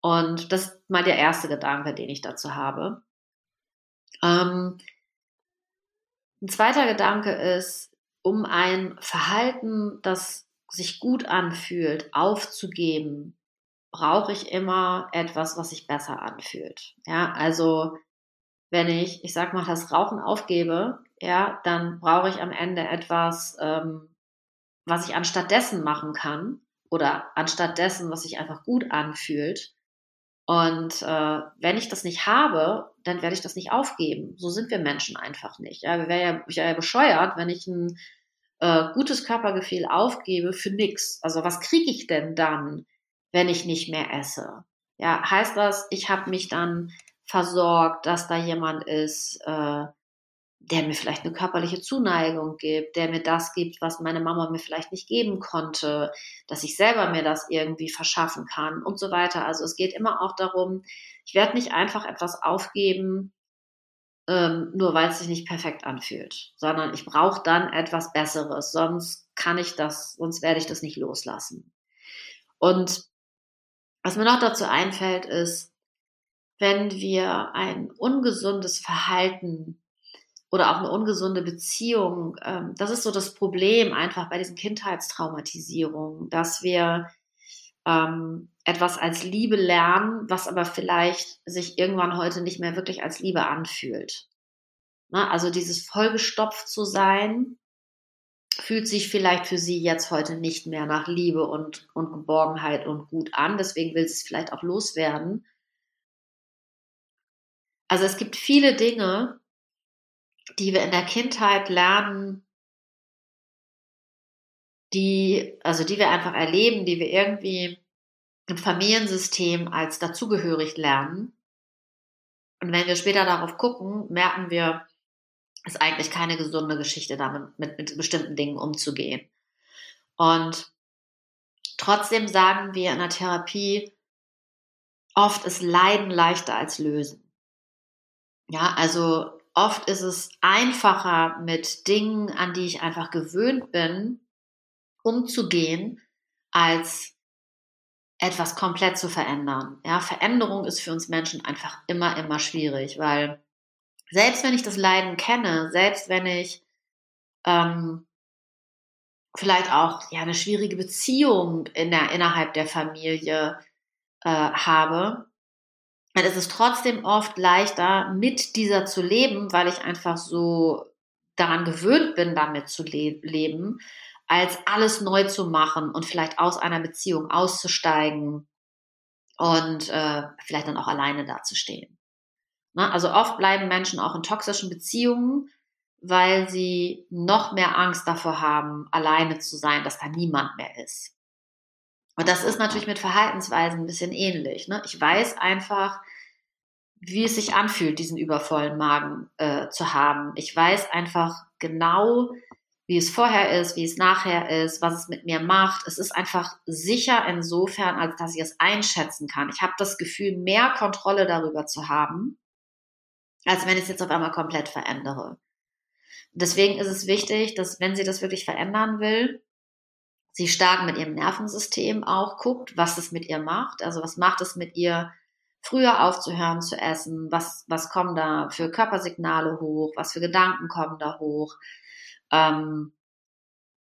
Speaker 2: Und das ist mal der erste Gedanke, den ich dazu habe. Ähm, ein zweiter Gedanke ist, um ein Verhalten, das sich gut anfühlt, aufzugeben, brauche ich immer etwas, was sich besser anfühlt. Ja, also wenn ich, ich sag mal, das Rauchen aufgebe, ja, dann brauche ich am Ende etwas, ähm, was ich anstatt dessen machen kann oder anstatt dessen, was sich einfach gut anfühlt. Und äh, wenn ich das nicht habe, dann werde ich das nicht aufgeben. So sind wir Menschen einfach nicht. Ja, wäre ja, ich wäre ja bescheuert, wenn ich ein äh, gutes Körpergefühl aufgebe für nix. Also was kriege ich denn dann, wenn ich nicht mehr esse? Ja, heißt das, ich habe mich dann versorgt, dass da jemand ist, äh, der mir vielleicht eine körperliche Zuneigung gibt, der mir das gibt, was meine Mama mir vielleicht nicht geben konnte, dass ich selber mir das irgendwie verschaffen kann und so weiter. Also es geht immer auch darum, ich werde nicht einfach etwas aufgeben, ähm, nur weil es sich nicht perfekt anfühlt, sondern ich brauche dann etwas Besseres, sonst kann ich das, sonst werde ich das nicht loslassen. Und was mir noch dazu einfällt, ist, wenn wir ein ungesundes Verhalten oder auch eine ungesunde Beziehung. Ähm, das ist so das Problem einfach bei diesen Kindheitstraumatisierungen, dass wir ähm, etwas als Liebe lernen, was aber vielleicht sich irgendwann heute nicht mehr wirklich als Liebe anfühlt. Na, also dieses vollgestopft zu sein, fühlt sich vielleicht für sie jetzt heute nicht mehr nach Liebe und, und Geborgenheit und gut an. Deswegen will sie es vielleicht auch loswerden. Also es gibt viele Dinge, die wir in der Kindheit lernen, die, also die wir einfach erleben, die wir irgendwie im Familiensystem als dazugehörig lernen. Und wenn wir später darauf gucken, merken wir, es ist eigentlich keine gesunde Geschichte, damit mit, mit bestimmten Dingen umzugehen. Und trotzdem sagen wir in der Therapie, oft ist Leiden leichter als Lösen. Ja, also oft ist es einfacher, mit Dingen, an die ich einfach gewöhnt bin, umzugehen, als etwas komplett zu verändern. Ja, Veränderung ist für uns Menschen einfach immer, immer schwierig, weil selbst wenn ich das Leiden kenne, selbst wenn ich ähm, vielleicht auch ja eine schwierige Beziehung in der, innerhalb der Familie äh, habe, dann ist es trotzdem oft leichter, mit dieser zu leben, weil ich einfach so daran gewöhnt bin, damit zu le leben, als alles neu zu machen und vielleicht aus einer Beziehung auszusteigen und äh, vielleicht dann auch alleine dazustehen. Ne? Also oft bleiben Menschen auch in toxischen Beziehungen, weil sie noch mehr Angst davor haben, alleine zu sein, dass da niemand mehr ist. Und das ist natürlich mit Verhaltensweisen ein bisschen ähnlich. Ne? Ich weiß einfach, wie es sich anfühlt, diesen übervollen Magen äh, zu haben. Ich weiß einfach genau, wie es vorher ist, wie es nachher ist, was es mit mir macht. Es ist einfach sicher insofern, als dass ich es einschätzen kann. Ich habe das Gefühl, mehr Kontrolle darüber zu haben, als wenn ich es jetzt auf einmal komplett verändere. Deswegen ist es wichtig, dass wenn sie das wirklich verändern will, sie stark mit ihrem Nervensystem auch guckt, was es mit ihr macht. Also was macht es mit ihr, früher aufzuhören zu essen? Was, was kommen da für Körpersignale hoch? Was für Gedanken kommen da hoch? Ähm,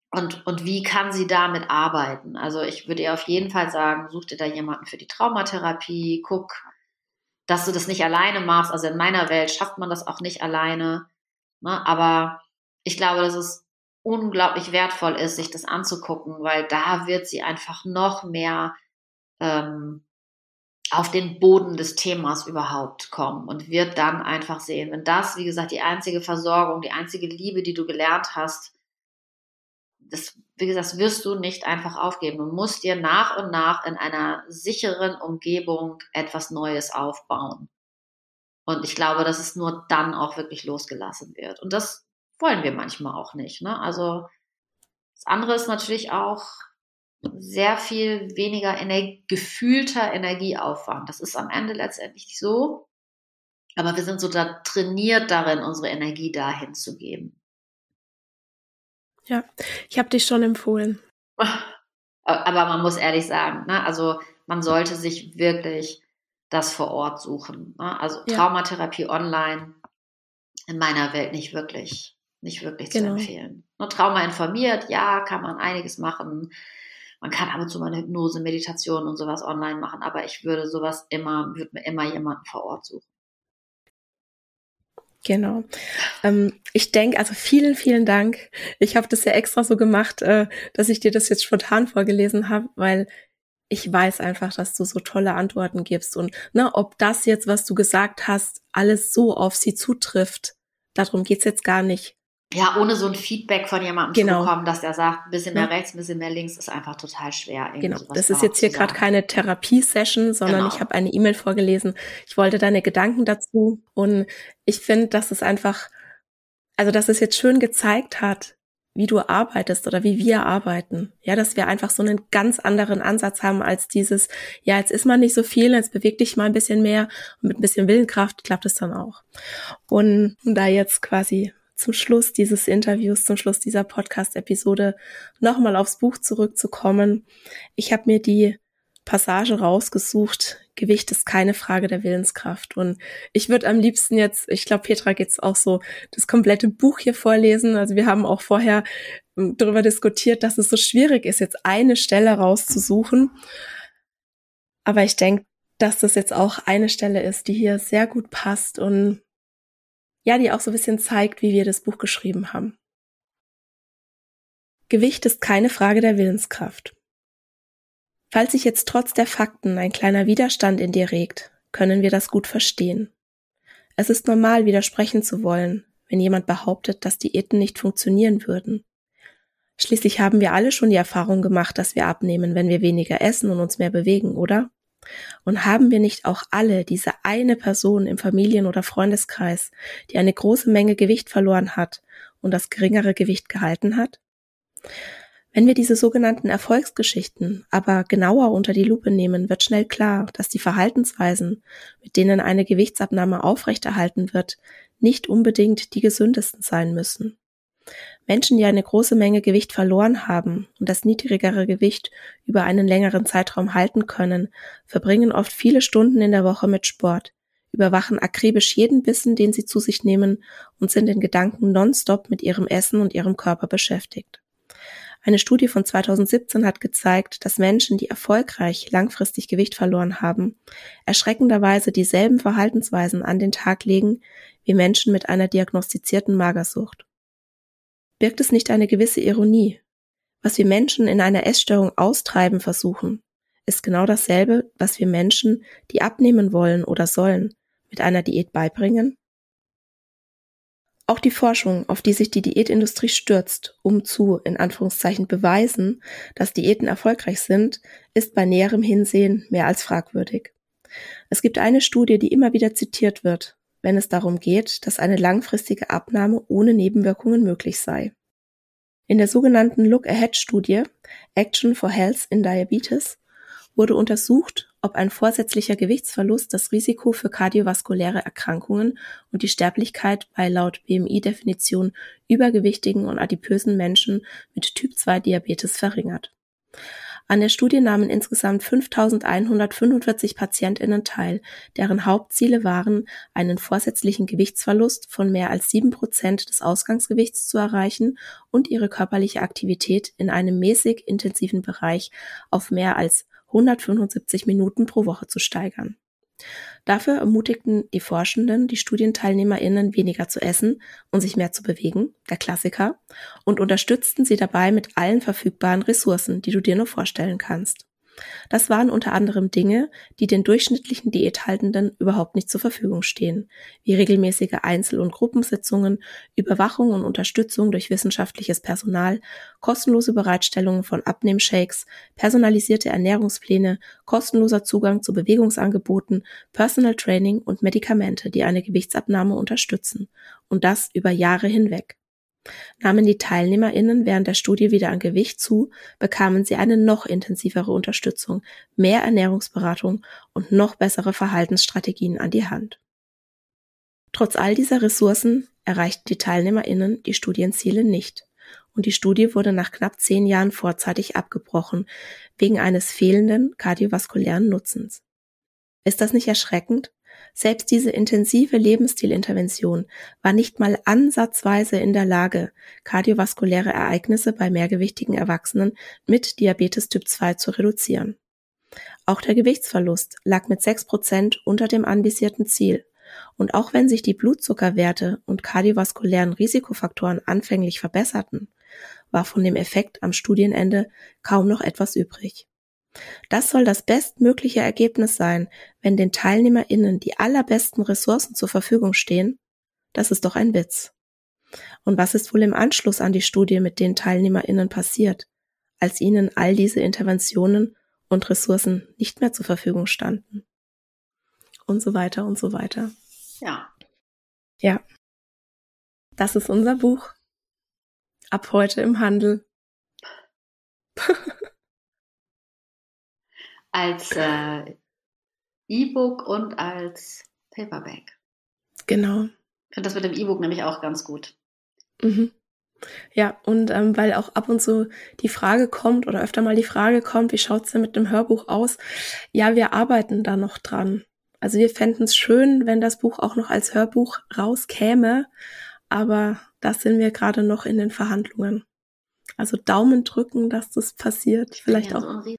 Speaker 2: und, und wie kann sie damit arbeiten? Also ich würde ihr auf jeden Fall sagen, such dir da jemanden für die Traumatherapie, guck, dass du das nicht alleine machst. Also in meiner Welt schafft man das auch nicht alleine. Ne? Aber ich glaube, dass es unglaublich wertvoll ist, sich das anzugucken, weil da wird sie einfach noch mehr ähm, auf den Boden des Themas überhaupt kommen und wird dann einfach sehen, wenn das, wie gesagt, die einzige Versorgung, die einzige Liebe, die du gelernt hast, das, wie gesagt, wirst du nicht einfach aufgeben. Du musst dir nach und nach in einer sicheren Umgebung etwas Neues aufbauen. Und ich glaube, dass es nur dann auch wirklich losgelassen wird. Und das wollen wir manchmal auch nicht. Ne? Also das andere ist natürlich auch sehr viel weniger ener gefühlter Energieaufwand. Das ist am Ende letztendlich so. Aber wir sind so da trainiert darin, unsere Energie dahin zu geben.
Speaker 1: Ja, ich habe dich schon empfohlen.
Speaker 2: Aber man muss ehrlich sagen, ne, also man sollte sich wirklich das vor Ort suchen. Ne? Also ja. Traumatherapie online in meiner Welt nicht wirklich, nicht wirklich genau. zu empfehlen. Nur Trauma informiert, ja, kann man einiges machen. Man kann ab und zu mal eine Hypnose, Meditation und sowas online machen, aber ich würde sowas immer, würde mir immer jemanden vor Ort suchen.
Speaker 1: Genau. Ähm, ich denke, also vielen, vielen Dank. Ich habe das ja extra so gemacht, äh, dass ich dir das jetzt spontan vorgelesen habe, weil ich weiß einfach, dass du so tolle Antworten gibst. Und ne, ob das jetzt, was du gesagt hast, alles so auf sie zutrifft, darum geht's jetzt gar nicht
Speaker 2: ja, ohne so ein Feedback von jemandem genau. zu bekommen, dass er sagt, ein bisschen mehr ja. rechts, ein bisschen mehr links, ist einfach total schwer.
Speaker 1: Genau, das ist jetzt hier gerade keine Therapiesession, sondern genau. ich habe eine E-Mail vorgelesen. Ich wollte deine Gedanken dazu und ich finde, dass es einfach, also dass es jetzt schön gezeigt hat, wie du arbeitest oder wie wir arbeiten. Ja, dass wir einfach so einen ganz anderen Ansatz haben als dieses, ja, jetzt ist man nicht so viel, jetzt beweg dich mal ein bisschen mehr und mit ein bisschen Willenkraft klappt es dann auch. Und da jetzt quasi zum Schluss dieses Interviews, zum Schluss dieser Podcast-Episode nochmal aufs Buch zurückzukommen. Ich habe mir die Passage rausgesucht. Gewicht ist keine Frage der Willenskraft. Und ich würde am liebsten jetzt, ich glaube, Petra geht's auch so, das komplette Buch hier vorlesen. Also wir haben auch vorher ähm, darüber diskutiert, dass es so schwierig ist, jetzt eine Stelle rauszusuchen. Aber ich denke, dass das jetzt auch eine Stelle ist, die hier sehr gut passt und ja, die auch so ein bisschen zeigt, wie wir das Buch geschrieben haben. Gewicht ist keine Frage der Willenskraft. Falls sich jetzt trotz der Fakten ein kleiner Widerstand in dir regt, können wir das gut verstehen. Es ist normal, widersprechen zu wollen, wenn jemand behauptet, dass Diäten nicht funktionieren würden. Schließlich haben wir alle schon die Erfahrung gemacht, dass wir abnehmen, wenn wir weniger essen und uns mehr bewegen, oder? Und haben wir nicht auch alle diese eine Person im Familien- oder Freundeskreis, die eine große Menge Gewicht verloren hat und das geringere Gewicht gehalten hat? Wenn wir diese sogenannten Erfolgsgeschichten aber genauer unter die Lupe nehmen, wird schnell klar, dass die Verhaltensweisen, mit denen eine Gewichtsabnahme aufrechterhalten wird, nicht unbedingt die gesündesten sein müssen. Menschen, die eine große Menge Gewicht verloren haben und das niedrigere Gewicht über einen längeren Zeitraum halten können, verbringen oft viele Stunden in der Woche mit Sport, überwachen akribisch jeden Bissen, den sie zu sich nehmen und sind in Gedanken nonstop mit ihrem Essen und ihrem Körper beschäftigt. Eine Studie von 2017 hat gezeigt, dass Menschen, die erfolgreich langfristig Gewicht verloren haben, erschreckenderweise dieselben Verhaltensweisen an den Tag legen wie Menschen mit einer diagnostizierten Magersucht birgt es nicht eine gewisse Ironie? Was wir Menschen in einer Essstörung austreiben versuchen, ist genau dasselbe, was wir Menschen, die abnehmen wollen oder sollen, mit einer Diät beibringen? Auch die Forschung, auf die sich die Diätindustrie stürzt, um zu, in Anführungszeichen, beweisen, dass Diäten erfolgreich sind, ist bei näherem Hinsehen mehr als fragwürdig. Es gibt eine Studie, die immer wieder zitiert wird, wenn es darum geht, dass eine langfristige Abnahme ohne Nebenwirkungen möglich sei. In der sogenannten Look-Ahead-Studie Action for Health in Diabetes wurde untersucht, ob ein vorsätzlicher Gewichtsverlust das Risiko für kardiovaskuläre Erkrankungen und die Sterblichkeit bei laut BMI-Definition übergewichtigen und adipösen Menschen mit Typ-2-Diabetes verringert. An der Studie nahmen insgesamt 5.145 PatientInnen teil, deren Hauptziele waren, einen vorsätzlichen Gewichtsverlust von mehr als sieben Prozent des Ausgangsgewichts zu erreichen und ihre körperliche Aktivität in einem mäßig intensiven Bereich auf mehr als 175 Minuten pro Woche zu steigern. Dafür ermutigten die Forschenden die StudienteilnehmerInnen weniger zu essen und sich mehr zu bewegen, der Klassiker, und unterstützten sie dabei mit allen verfügbaren Ressourcen, die du dir nur vorstellen kannst. Das waren unter anderem Dinge, die den durchschnittlichen Diäthaltenden überhaupt nicht zur Verfügung stehen, wie regelmäßige Einzel- und Gruppensitzungen, Überwachung und Unterstützung durch wissenschaftliches Personal, kostenlose Bereitstellung von Abnehmshakes, personalisierte Ernährungspläne, kostenloser Zugang zu Bewegungsangeboten, Personal Training und Medikamente, die eine Gewichtsabnahme unterstützen. Und das über Jahre hinweg. Nahmen die TeilnehmerInnen während der Studie wieder an Gewicht zu, bekamen sie eine noch intensivere Unterstützung, mehr Ernährungsberatung und noch bessere Verhaltensstrategien an die Hand. Trotz all dieser Ressourcen erreichten die TeilnehmerInnen die Studienziele nicht. Und die Studie wurde nach knapp zehn Jahren vorzeitig abgebrochen, wegen eines fehlenden kardiovaskulären Nutzens. Ist das nicht erschreckend? Selbst diese intensive Lebensstilintervention war nicht mal ansatzweise in der Lage, kardiovaskuläre Ereignisse bei mehrgewichtigen Erwachsenen mit Diabetes Typ 2 zu reduzieren. Auch der Gewichtsverlust lag mit 6 Prozent unter dem anvisierten Ziel. Und auch wenn sich die Blutzuckerwerte und kardiovaskulären Risikofaktoren anfänglich verbesserten, war von dem Effekt am Studienende kaum noch etwas übrig. Das soll das bestmögliche Ergebnis sein, wenn den TeilnehmerInnen die allerbesten Ressourcen zur Verfügung stehen? Das ist doch ein Witz. Und was ist wohl im Anschluss an die Studie mit den TeilnehmerInnen passiert, als ihnen all diese Interventionen und Ressourcen nicht mehr zur Verfügung standen? Und so weiter und so weiter.
Speaker 2: Ja.
Speaker 1: Ja. Das ist unser Buch. Ab heute im Handel.
Speaker 2: als äh, E-Book und als Paperback.
Speaker 1: Genau.
Speaker 2: Ich finde das mit dem E-Book nämlich auch ganz gut.
Speaker 1: Mhm. Ja, und ähm, weil auch ab und zu die Frage kommt oder öfter mal die Frage kommt, wie schaut's denn mit dem Hörbuch aus? Ja, wir arbeiten da noch dran. Also wir fänden es schön, wenn das Buch auch noch als Hörbuch rauskäme, aber da sind wir gerade noch in den Verhandlungen. Also Daumen drücken, dass das passiert. Vielleicht ja, auch. So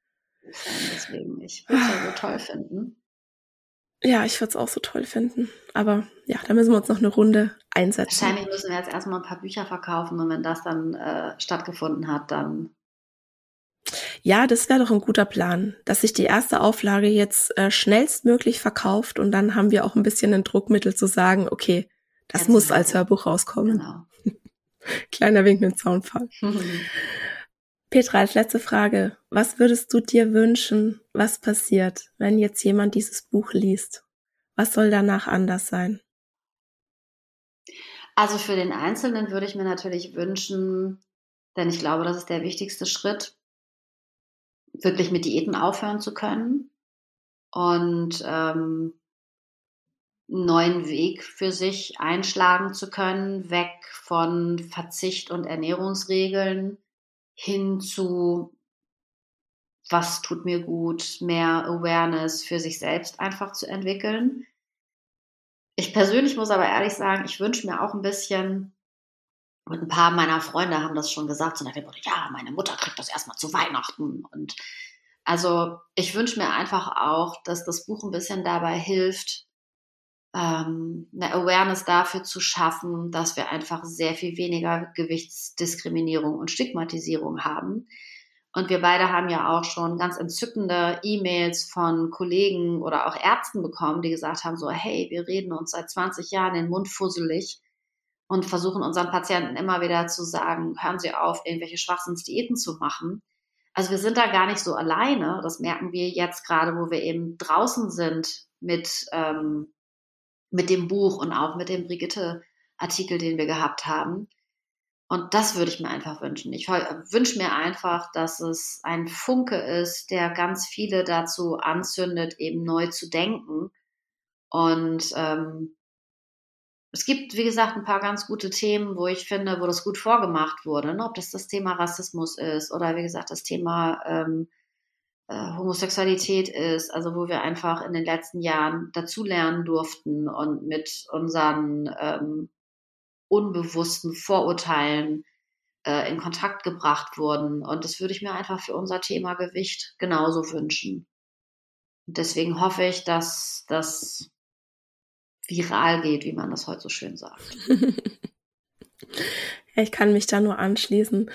Speaker 2: sein, deswegen. Ich würde es ja so toll finden.
Speaker 1: Ja, ich würde es auch so toll finden. Aber ja, da müssen wir uns noch eine Runde einsetzen.
Speaker 2: Wahrscheinlich müssen wir jetzt erstmal ein paar Bücher verkaufen und wenn das dann äh, stattgefunden hat, dann.
Speaker 1: Ja, das wäre doch ein guter Plan, dass sich die erste Auflage jetzt äh, schnellstmöglich verkauft und dann haben wir auch ein bisschen ein Druckmittel zu sagen, okay, das jetzt muss als Hörbuch rauskommen. Genau. Kleiner Wink mit Zaunfall. Petra, als letzte Frage. Was würdest du dir wünschen, was passiert, wenn jetzt jemand dieses Buch liest? Was soll danach anders sein?
Speaker 2: Also für den Einzelnen würde ich mir natürlich wünschen, denn ich glaube, das ist der wichtigste Schritt, wirklich mit Diäten aufhören zu können und ähm, einen neuen Weg für sich einschlagen zu können, weg von Verzicht und Ernährungsregeln hin zu, was tut mir gut, mehr Awareness für sich selbst einfach zu entwickeln. Ich persönlich muss aber ehrlich sagen, ich wünsche mir auch ein bisschen, und ein paar meiner Freunde haben das schon gesagt, so nach dem Motto, ja, meine Mutter kriegt das erstmal zu Weihnachten. Und also ich wünsche mir einfach auch, dass das Buch ein bisschen dabei hilft, ähm, eine Awareness dafür zu schaffen, dass wir einfach sehr viel weniger Gewichtsdiskriminierung und Stigmatisierung haben. Und wir beide haben ja auch schon ganz entzückende E-Mails von Kollegen oder auch Ärzten bekommen, die gesagt haben, so, hey, wir reden uns seit 20 Jahren den Mund fusselig und versuchen unseren Patienten immer wieder zu sagen, hören Sie auf, irgendwelche Schwachsinnsdiäten zu machen. Also wir sind da gar nicht so alleine. Das merken wir jetzt gerade, wo wir eben draußen sind mit ähm, mit dem Buch und auch mit dem Brigitte-Artikel, den wir gehabt haben. Und das würde ich mir einfach wünschen. Ich wünsche mir einfach, dass es ein Funke ist, der ganz viele dazu anzündet, eben neu zu denken. Und ähm, es gibt, wie gesagt, ein paar ganz gute Themen, wo ich finde, wo das gut vorgemacht wurde. Ne? Ob das das Thema Rassismus ist oder wie gesagt das Thema ähm, äh, Homosexualität ist, also wo wir einfach in den letzten Jahren dazulernen durften und mit unseren ähm, unbewussten Vorurteilen äh, in Kontakt gebracht wurden. Und das würde ich mir einfach für unser Thema Gewicht genauso wünschen. Und deswegen hoffe ich, dass das viral geht, wie man das heute so schön sagt.
Speaker 1: ich kann mich da nur anschließen.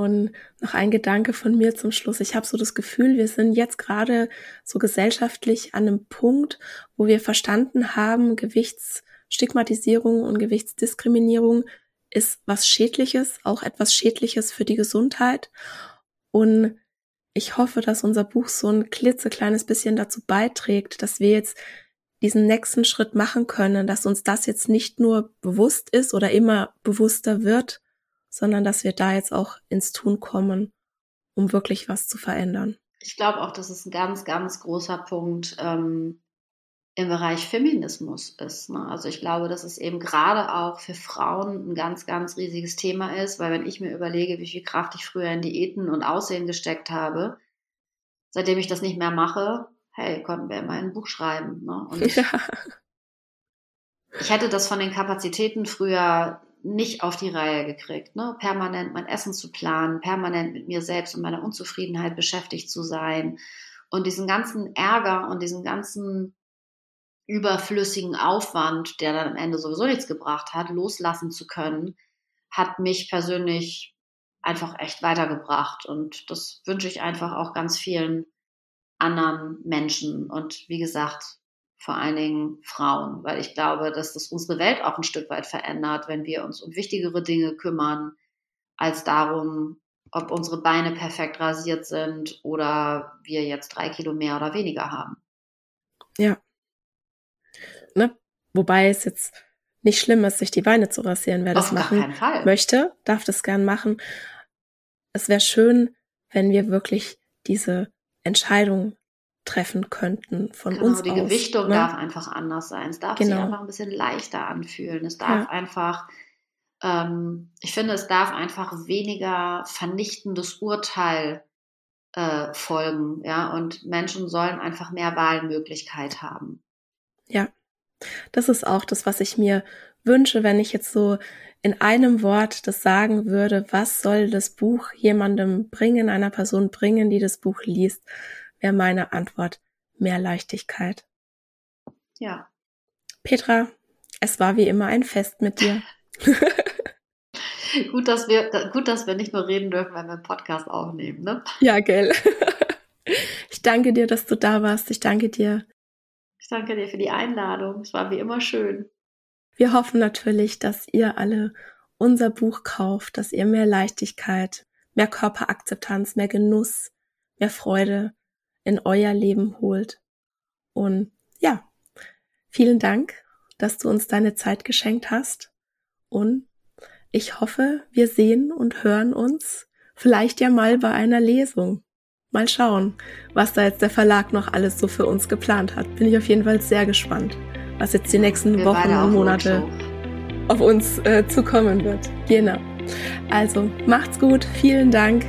Speaker 1: Und noch ein Gedanke von mir zum Schluss. Ich habe so das Gefühl, wir sind jetzt gerade so gesellschaftlich an einem Punkt, wo wir verstanden haben, Gewichtsstigmatisierung und Gewichtsdiskriminierung ist was Schädliches, auch etwas Schädliches für die Gesundheit. Und ich hoffe, dass unser Buch so ein klitzekleines bisschen dazu beiträgt, dass wir jetzt diesen nächsten Schritt machen können, dass uns das jetzt nicht nur bewusst ist oder immer bewusster wird, sondern dass wir da jetzt auch ins Tun kommen, um wirklich was zu verändern.
Speaker 2: Ich glaube auch, dass es ein ganz, ganz großer Punkt ähm, im Bereich Feminismus ist. Ne? Also ich glaube, dass es eben gerade auch für Frauen ein ganz, ganz riesiges Thema ist, weil wenn ich mir überlege, wie viel Kraft ich früher in Diäten und Aussehen gesteckt habe, seitdem ich das nicht mehr mache, hey, konnten wir immer ein Buch schreiben. Ne? Und ja. ich hätte das von den Kapazitäten früher nicht auf die Reihe gekriegt, ne? permanent mein Essen zu planen, permanent mit mir selbst und meiner Unzufriedenheit beschäftigt zu sein und diesen ganzen Ärger und diesen ganzen überflüssigen Aufwand, der dann am Ende sowieso nichts gebracht hat, loslassen zu können, hat mich persönlich einfach echt weitergebracht und das wünsche ich einfach auch ganz vielen anderen Menschen und wie gesagt, vor allen Dingen Frauen, weil ich glaube, dass das unsere Welt auch ein Stück weit verändert, wenn wir uns um wichtigere Dinge kümmern, als darum, ob unsere Beine perfekt rasiert sind oder wir jetzt drei Kilo mehr oder weniger haben.
Speaker 1: Ja. Ne? Wobei es jetzt nicht schlimm ist, sich die Beine zu rasieren. Wer das machen möchte, darf das gern machen. Es wäre schön, wenn wir wirklich diese Entscheidung treffen könnten von genau, uns
Speaker 2: die
Speaker 1: aus.
Speaker 2: Die Gewichtung ne? darf einfach anders sein. Es darf genau. sich einfach ein bisschen leichter anfühlen. Es darf ja. einfach, ähm, ich finde, es darf einfach weniger vernichtendes Urteil äh, folgen. Ja, und Menschen sollen einfach mehr Wahlmöglichkeit haben.
Speaker 1: Ja, das ist auch das, was ich mir wünsche, wenn ich jetzt so in einem Wort das sagen würde, was soll das Buch jemandem bringen, einer Person bringen, die das Buch liest wäre meine Antwort mehr Leichtigkeit.
Speaker 2: Ja.
Speaker 1: Petra, es war wie immer ein Fest mit dir.
Speaker 2: gut, dass wir, gut, dass wir nicht nur reden dürfen, wenn wir einen Podcast aufnehmen, ne?
Speaker 1: Ja, gell. Ich danke dir, dass du da warst. Ich danke dir.
Speaker 2: Ich danke dir für die Einladung. Es war wie immer schön.
Speaker 1: Wir hoffen natürlich, dass ihr alle unser Buch kauft, dass ihr mehr Leichtigkeit, mehr Körperakzeptanz, mehr Genuss, mehr Freude in euer Leben holt. Und ja, vielen Dank, dass du uns deine Zeit geschenkt hast. Und ich hoffe, wir sehen und hören uns vielleicht ja mal bei einer Lesung. Mal schauen, was da jetzt der Verlag noch alles so für uns geplant hat. Bin ich auf jeden Fall sehr gespannt, was jetzt die nächsten wir Wochen und Monate auf uns äh, zukommen wird. Genau. Also macht's gut, vielen Dank,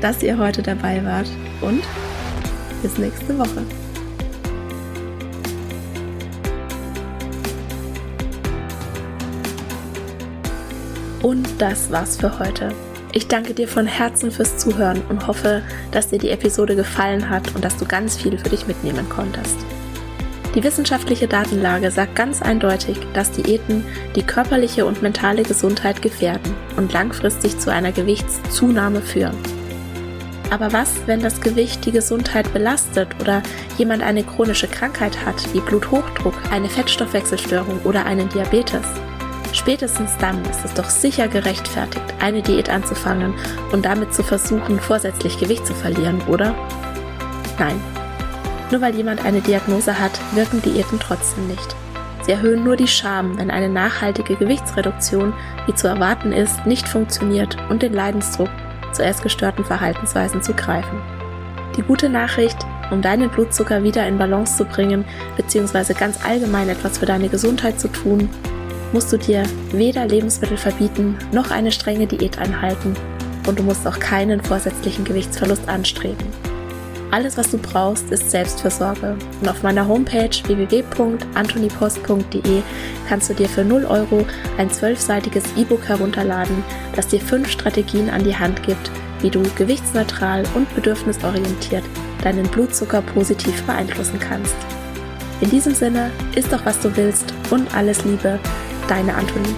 Speaker 1: dass ihr heute dabei wart und bis nächste Woche. Und das war's für heute. Ich danke dir von Herzen fürs Zuhören und hoffe, dass dir die Episode gefallen hat und dass du ganz viel für dich mitnehmen konntest. Die wissenschaftliche Datenlage sagt ganz eindeutig, dass Diäten die körperliche und mentale Gesundheit gefährden und langfristig zu einer Gewichtszunahme führen. Aber was, wenn das Gewicht die Gesundheit belastet oder jemand eine chronische Krankheit hat, wie Bluthochdruck, eine Fettstoffwechselstörung oder einen Diabetes? Spätestens dann ist es doch sicher gerechtfertigt, eine Diät anzufangen und damit zu versuchen, vorsätzlich Gewicht zu verlieren, oder? Nein. Nur weil jemand eine Diagnose hat, wirken Diäten trotzdem nicht. Sie erhöhen nur die Scham, wenn eine nachhaltige Gewichtsreduktion, wie zu erwarten ist, nicht funktioniert und den Leidensdruck zu essgestörten Verhaltensweisen zu greifen. Die gute Nachricht, um deinen Blutzucker wieder in Balance zu bringen, beziehungsweise ganz allgemein etwas für deine Gesundheit zu tun, musst du dir weder Lebensmittel verbieten noch eine strenge Diät einhalten und du musst auch keinen vorsätzlichen Gewichtsverlust anstreben. Alles, was du brauchst, ist Selbstfürsorge. Und auf meiner Homepage www.antonipost.de kannst du dir für 0 Euro ein zwölfseitiges E-Book herunterladen, das dir fünf Strategien an die Hand gibt, wie du gewichtsneutral und bedürfnisorientiert deinen Blutzucker positiv beeinflussen kannst. In diesem Sinne, isst doch was du willst und alles Liebe, deine Antonie.